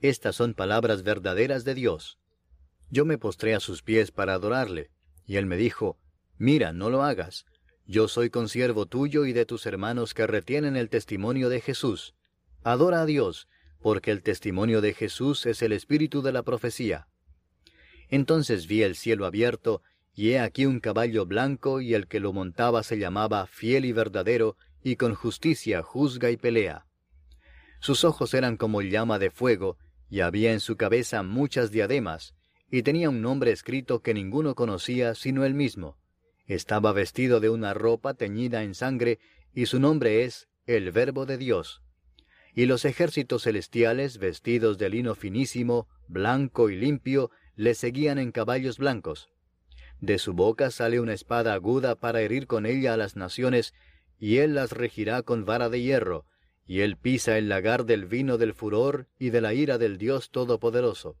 Estas son palabras verdaderas de Dios. Yo me postré a sus pies para adorarle, y él me dijo, Mira, no lo hagas. Yo soy consiervo tuyo y de tus hermanos que retienen el testimonio de Jesús. Adora a Dios, porque el testimonio de Jesús es el espíritu de la profecía. Entonces vi el cielo abierto, y he aquí un caballo blanco, y el que lo montaba se llamaba fiel y verdadero, y con justicia juzga y pelea. Sus ojos eran como llama de fuego, y había en su cabeza muchas diademas, y tenía un nombre escrito que ninguno conocía sino él mismo. Estaba vestido de una ropa teñida en sangre, y su nombre es el Verbo de Dios y los ejércitos celestiales, vestidos de lino finísimo, blanco y limpio, le seguían en caballos blancos. De su boca sale una espada aguda para herir con ella a las naciones, y él las regirá con vara de hierro, y él pisa el lagar del vino del furor y de la ira del Dios Todopoderoso.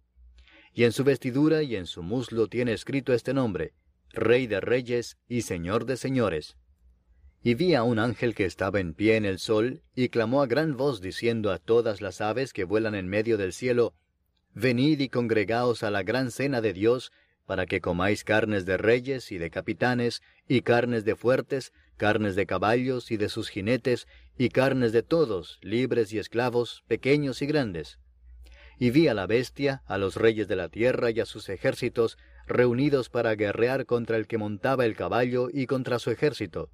Y en su vestidura y en su muslo tiene escrito este nombre, Rey de Reyes y Señor de Señores. Y vi a un ángel que estaba en pie en el sol, y clamó a gran voz diciendo a todas las aves que vuelan en medio del cielo, Venid y congregaos a la gran cena de Dios, para que comáis carnes de reyes y de capitanes, y carnes de fuertes, carnes de caballos y de sus jinetes, y carnes de todos, libres y esclavos, pequeños y grandes. Y vi a la bestia, a los reyes de la tierra y a sus ejércitos, reunidos para guerrear contra el que montaba el caballo y contra su ejército.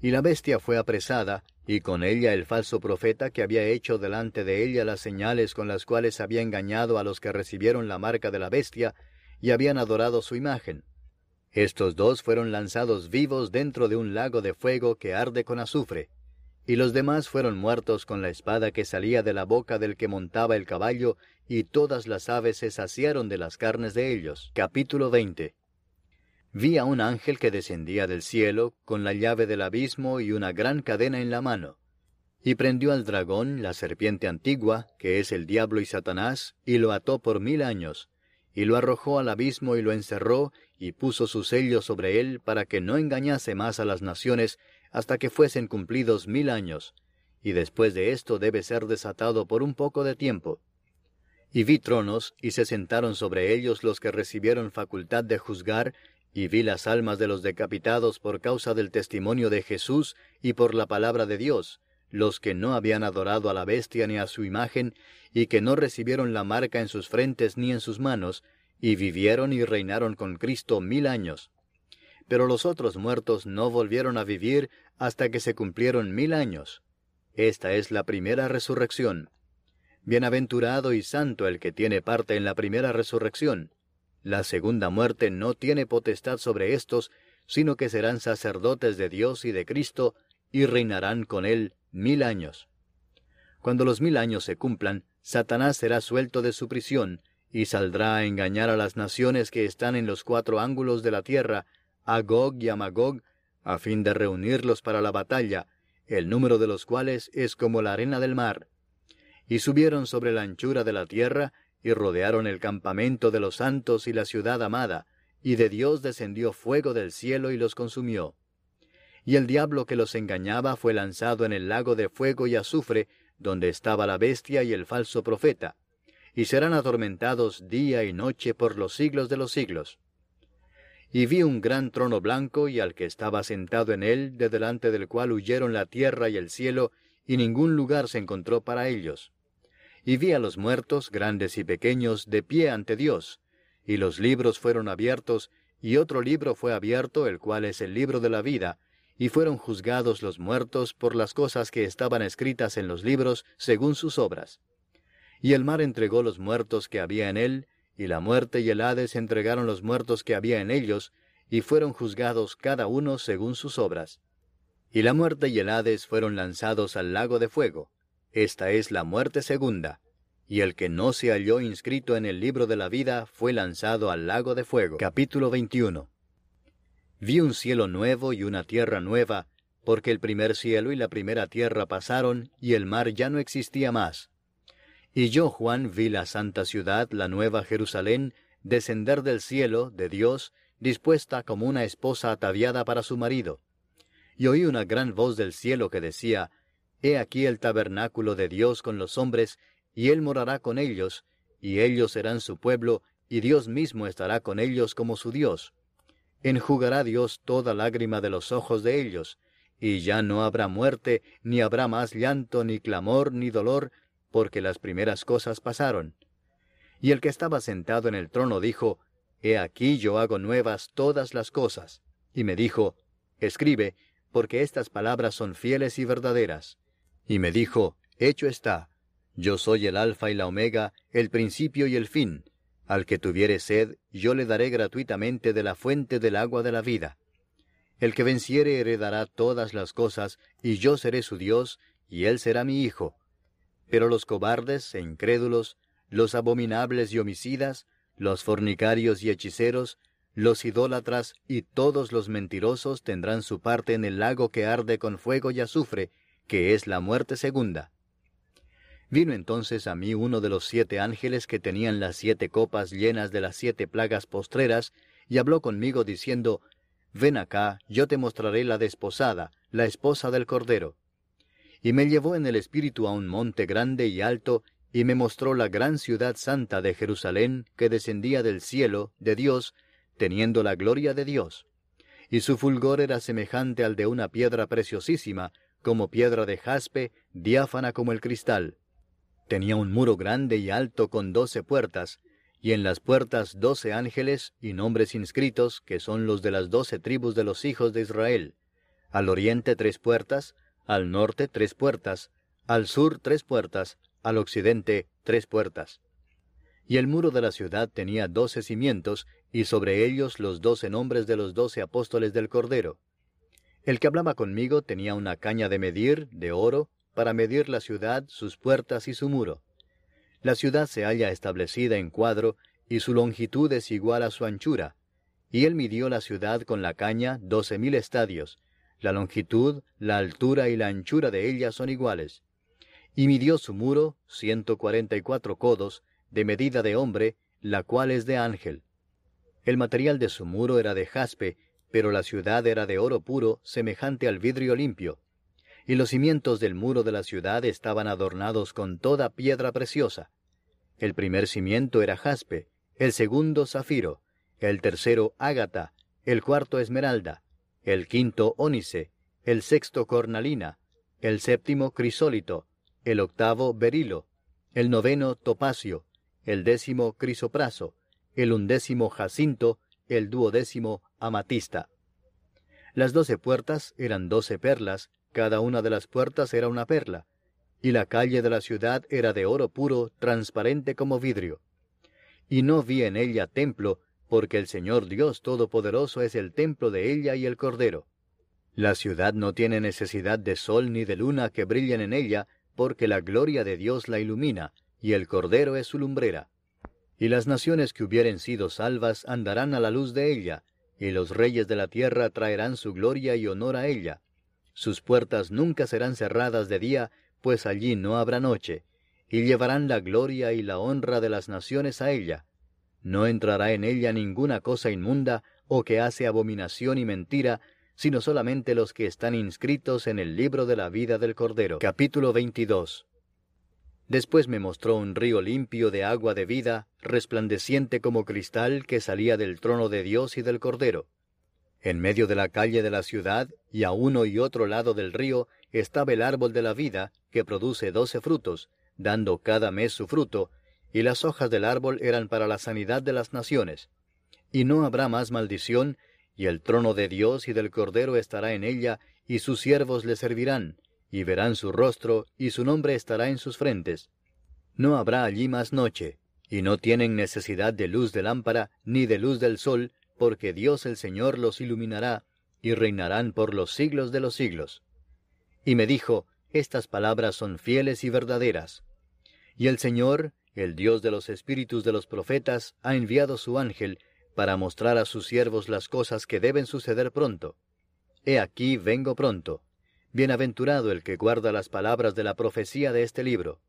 Y la bestia fue apresada, y con ella el falso profeta que había hecho delante de ella las señales con las cuales había engañado a los que recibieron la marca de la bestia y habían adorado su imagen. Estos dos fueron lanzados vivos dentro de un lago de fuego que arde con azufre, y los demás fueron muertos con la espada que salía de la boca del que montaba el caballo, y todas las aves se saciaron de las carnes de ellos. Capítulo 20. Vi a un ángel que descendía del cielo, con la llave del abismo y una gran cadena en la mano. Y prendió al dragón, la serpiente antigua, que es el diablo y Satanás, y lo ató por mil años, y lo arrojó al abismo y lo encerró, y puso su sello sobre él para que no engañase más a las naciones, hasta que fuesen cumplidos mil años, y después de esto debe ser desatado por un poco de tiempo. Y vi tronos, y se sentaron sobre ellos los que recibieron facultad de juzgar, y vi las almas de los decapitados por causa del testimonio de Jesús y por la palabra de Dios, los que no habían adorado a la bestia ni a su imagen, y que no recibieron la marca en sus frentes ni en sus manos, y vivieron y reinaron con Cristo mil años. Pero los otros muertos no volvieron a vivir hasta que se cumplieron mil años. Esta es la primera resurrección. Bienaventurado y santo el que tiene parte en la primera resurrección. La segunda muerte no tiene potestad sobre éstos, sino que serán sacerdotes de Dios y de Cristo, y reinarán con él mil años. Cuando los mil años se cumplan, Satanás será suelto de su prisión, y saldrá a engañar a las naciones que están en los cuatro ángulos de la tierra, a Gog y a Magog, a fin de reunirlos para la batalla, el número de los cuales es como la arena del mar. Y subieron sobre la anchura de la tierra, y rodearon el campamento de los santos y la ciudad amada, y de Dios descendió fuego del cielo y los consumió. Y el diablo que los engañaba fue lanzado en el lago de fuego y azufre, donde estaba la bestia y el falso profeta, y serán atormentados día y noche por los siglos de los siglos y vi un gran trono blanco y al que estaba sentado en él, de delante del cual huyeron la tierra y el cielo, y ningún lugar se encontró para ellos. Y vi a los muertos, grandes y pequeños, de pie ante Dios, y los libros fueron abiertos, y otro libro fue abierto, el cual es el libro de la vida, y fueron juzgados los muertos por las cosas que estaban escritas en los libros según sus obras. Y el mar entregó los muertos que había en él, y la muerte y el Hades entregaron los muertos que había en ellos, y fueron juzgados cada uno según sus obras. Y la muerte y el Hades fueron lanzados al lago de fuego. Esta es la muerte segunda. Y el que no se halló inscrito en el libro de la vida fue lanzado al lago de fuego. Capítulo 21. Vi un cielo nuevo y una tierra nueva, porque el primer cielo y la primera tierra pasaron, y el mar ya no existía más. Y yo, Juan, vi la santa ciudad, la nueva Jerusalén, descender del cielo, de Dios, dispuesta como una esposa ataviada para su marido. Y oí una gran voz del cielo que decía, He aquí el tabernáculo de Dios con los hombres, y Él morará con ellos, y ellos serán su pueblo, y Dios mismo estará con ellos como su Dios. Enjugará Dios toda lágrima de los ojos de ellos, y ya no habrá muerte, ni habrá más llanto, ni clamor, ni dolor, porque las primeras cosas pasaron. Y el que estaba sentado en el trono dijo, He aquí yo hago nuevas todas las cosas. Y me dijo, Escribe, porque estas palabras son fieles y verdaderas. Y me dijo, Hecho está, yo soy el Alfa y la Omega, el principio y el fin. Al que tuviere sed, yo le daré gratuitamente de la fuente del agua de la vida. El que venciere heredará todas las cosas, y yo seré su Dios, y él será mi hijo. Pero los cobardes e incrédulos, los abominables y homicidas, los fornicarios y hechiceros, los idólatras y todos los mentirosos tendrán su parte en el lago que arde con fuego y azufre, que es la muerte segunda. Vino entonces a mí uno de los siete ángeles que tenían las siete copas llenas de las siete plagas postreras, y habló conmigo diciendo, Ven acá, yo te mostraré la desposada, la esposa del Cordero y me llevó en el espíritu a un monte grande y alto, y me mostró la gran ciudad santa de Jerusalén que descendía del cielo, de Dios, teniendo la gloria de Dios. Y su fulgor era semejante al de una piedra preciosísima, como piedra de jaspe, diáfana como el cristal. Tenía un muro grande y alto con doce puertas, y en las puertas doce ángeles y nombres inscritos, que son los de las doce tribus de los hijos de Israel. Al oriente tres puertas, al norte tres puertas, al sur tres puertas, al occidente tres puertas. Y el muro de la ciudad tenía doce cimientos, y sobre ellos los doce nombres de los doce apóstoles del Cordero. El que hablaba conmigo tenía una caña de medir, de oro, para medir la ciudad, sus puertas y su muro. La ciudad se halla establecida en cuadro, y su longitud es igual a su anchura. Y él midió la ciudad con la caña doce mil estadios. La longitud, la altura y la anchura de ella son iguales. Y midió su muro ciento cuarenta y cuatro codos, de medida de hombre, la cual es de ángel. El material de su muro era de jaspe, pero la ciudad era de oro puro, semejante al vidrio limpio. Y los cimientos del muro de la ciudad estaban adornados con toda piedra preciosa. El primer cimiento era jaspe, el segundo zafiro, el tercero ágata, el cuarto esmeralda, el quinto ónice, el sexto cornalina, el séptimo crisólito, el octavo berilo, el noveno topacio, el décimo crisopraso, el undécimo jacinto, el duodécimo amatista. Las doce puertas eran doce perlas, cada una de las puertas era una perla, y la calle de la ciudad era de oro puro, transparente como vidrio. Y no vi en ella templo, porque el Señor Dios Todopoderoso es el templo de ella y el Cordero. La ciudad no tiene necesidad de sol ni de luna que brillen en ella, porque la gloria de Dios la ilumina, y el Cordero es su lumbrera. Y las naciones que hubieren sido salvas andarán a la luz de ella, y los reyes de la tierra traerán su gloria y honor a ella. Sus puertas nunca serán cerradas de día, pues allí no habrá noche, y llevarán la gloria y la honra de las naciones a ella. No entrará en ella ninguna cosa inmunda o que hace abominación y mentira, sino solamente los que están inscritos en el libro de la vida del Cordero. Capítulo 22 Después me mostró un río limpio de agua de vida, resplandeciente como cristal, que salía del trono de Dios y del Cordero. En medio de la calle de la ciudad, y a uno y otro lado del río, estaba el árbol de la vida, que produce doce frutos, dando cada mes su fruto, y las hojas del árbol eran para la sanidad de las naciones. Y no habrá más maldición, y el trono de Dios y del Cordero estará en ella, y sus siervos le servirán, y verán su rostro, y su nombre estará en sus frentes. No habrá allí más noche, y no tienen necesidad de luz de lámpara, ni de luz del sol, porque Dios el Señor los iluminará, y reinarán por los siglos de los siglos. Y me dijo, Estas palabras son fieles y verdaderas. Y el Señor, el Dios de los espíritus de los profetas, ha enviado su ángel, para mostrar a sus siervos las cosas que deben suceder pronto. He aquí vengo pronto. Bienaventurado el que guarda las palabras de la profecía de este libro.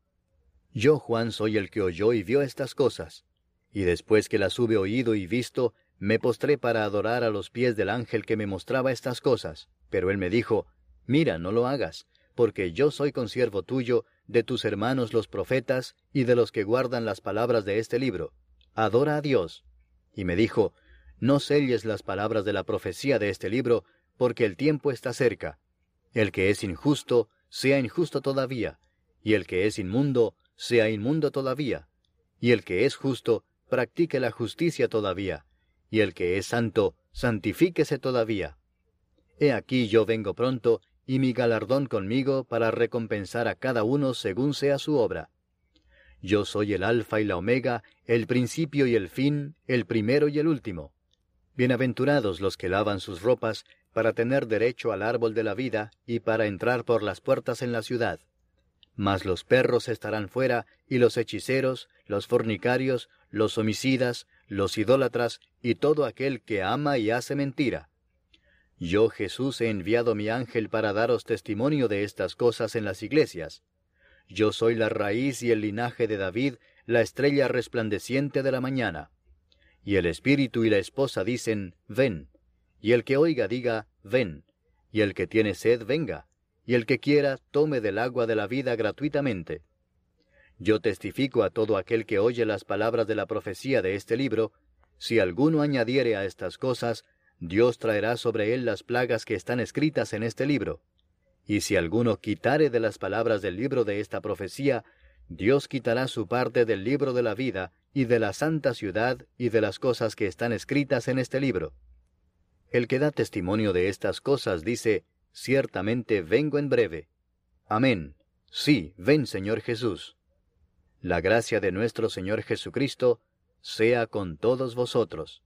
Yo, Juan, soy el que oyó y vio estas cosas. Y después que las hube oído y visto, me postré para adorar a los pies del ángel que me mostraba estas cosas. Pero él me dijo, Mira, no lo hagas, porque yo soy consiervo tuyo, de tus hermanos los profetas, y de los que guardan las palabras de este libro. Adora a Dios. Y me dijo, No selles las palabras de la profecía de este libro, porque el tiempo está cerca. El que es injusto, sea injusto todavía, y el que es inmundo, sea inmundo todavía, y el que es justo, practique la justicia todavía, y el que es santo, santifíquese todavía. He aquí yo vengo pronto, y mi galardón conmigo para recompensar a cada uno según sea su obra. Yo soy el Alfa y la Omega, el principio y el fin, el primero y el último. Bienaventurados los que lavan sus ropas, para tener derecho al árbol de la vida y para entrar por las puertas en la ciudad. Mas los perros estarán fuera, y los hechiceros, los fornicarios, los homicidas, los idólatras, y todo aquel que ama y hace mentira. Yo Jesús he enviado mi ángel para daros testimonio de estas cosas en las iglesias. Yo soy la raíz y el linaje de David, la estrella resplandeciente de la mañana. Y el espíritu y la esposa dicen, ven. Y el que oiga diga, ven. Y el que tiene sed, venga. Y el que quiera, tome del agua de la vida gratuitamente. Yo testifico a todo aquel que oye las palabras de la profecía de este libro, si alguno añadiere a estas cosas, Dios traerá sobre él las plagas que están escritas en este libro. Y si alguno quitare de las palabras del libro de esta profecía, Dios quitará su parte del libro de la vida, y de la santa ciudad, y de las cosas que están escritas en este libro. El que da testimonio de estas cosas dice, ciertamente vengo en breve. Amén. Sí, ven Señor Jesús. La gracia de nuestro Señor Jesucristo sea con todos vosotros.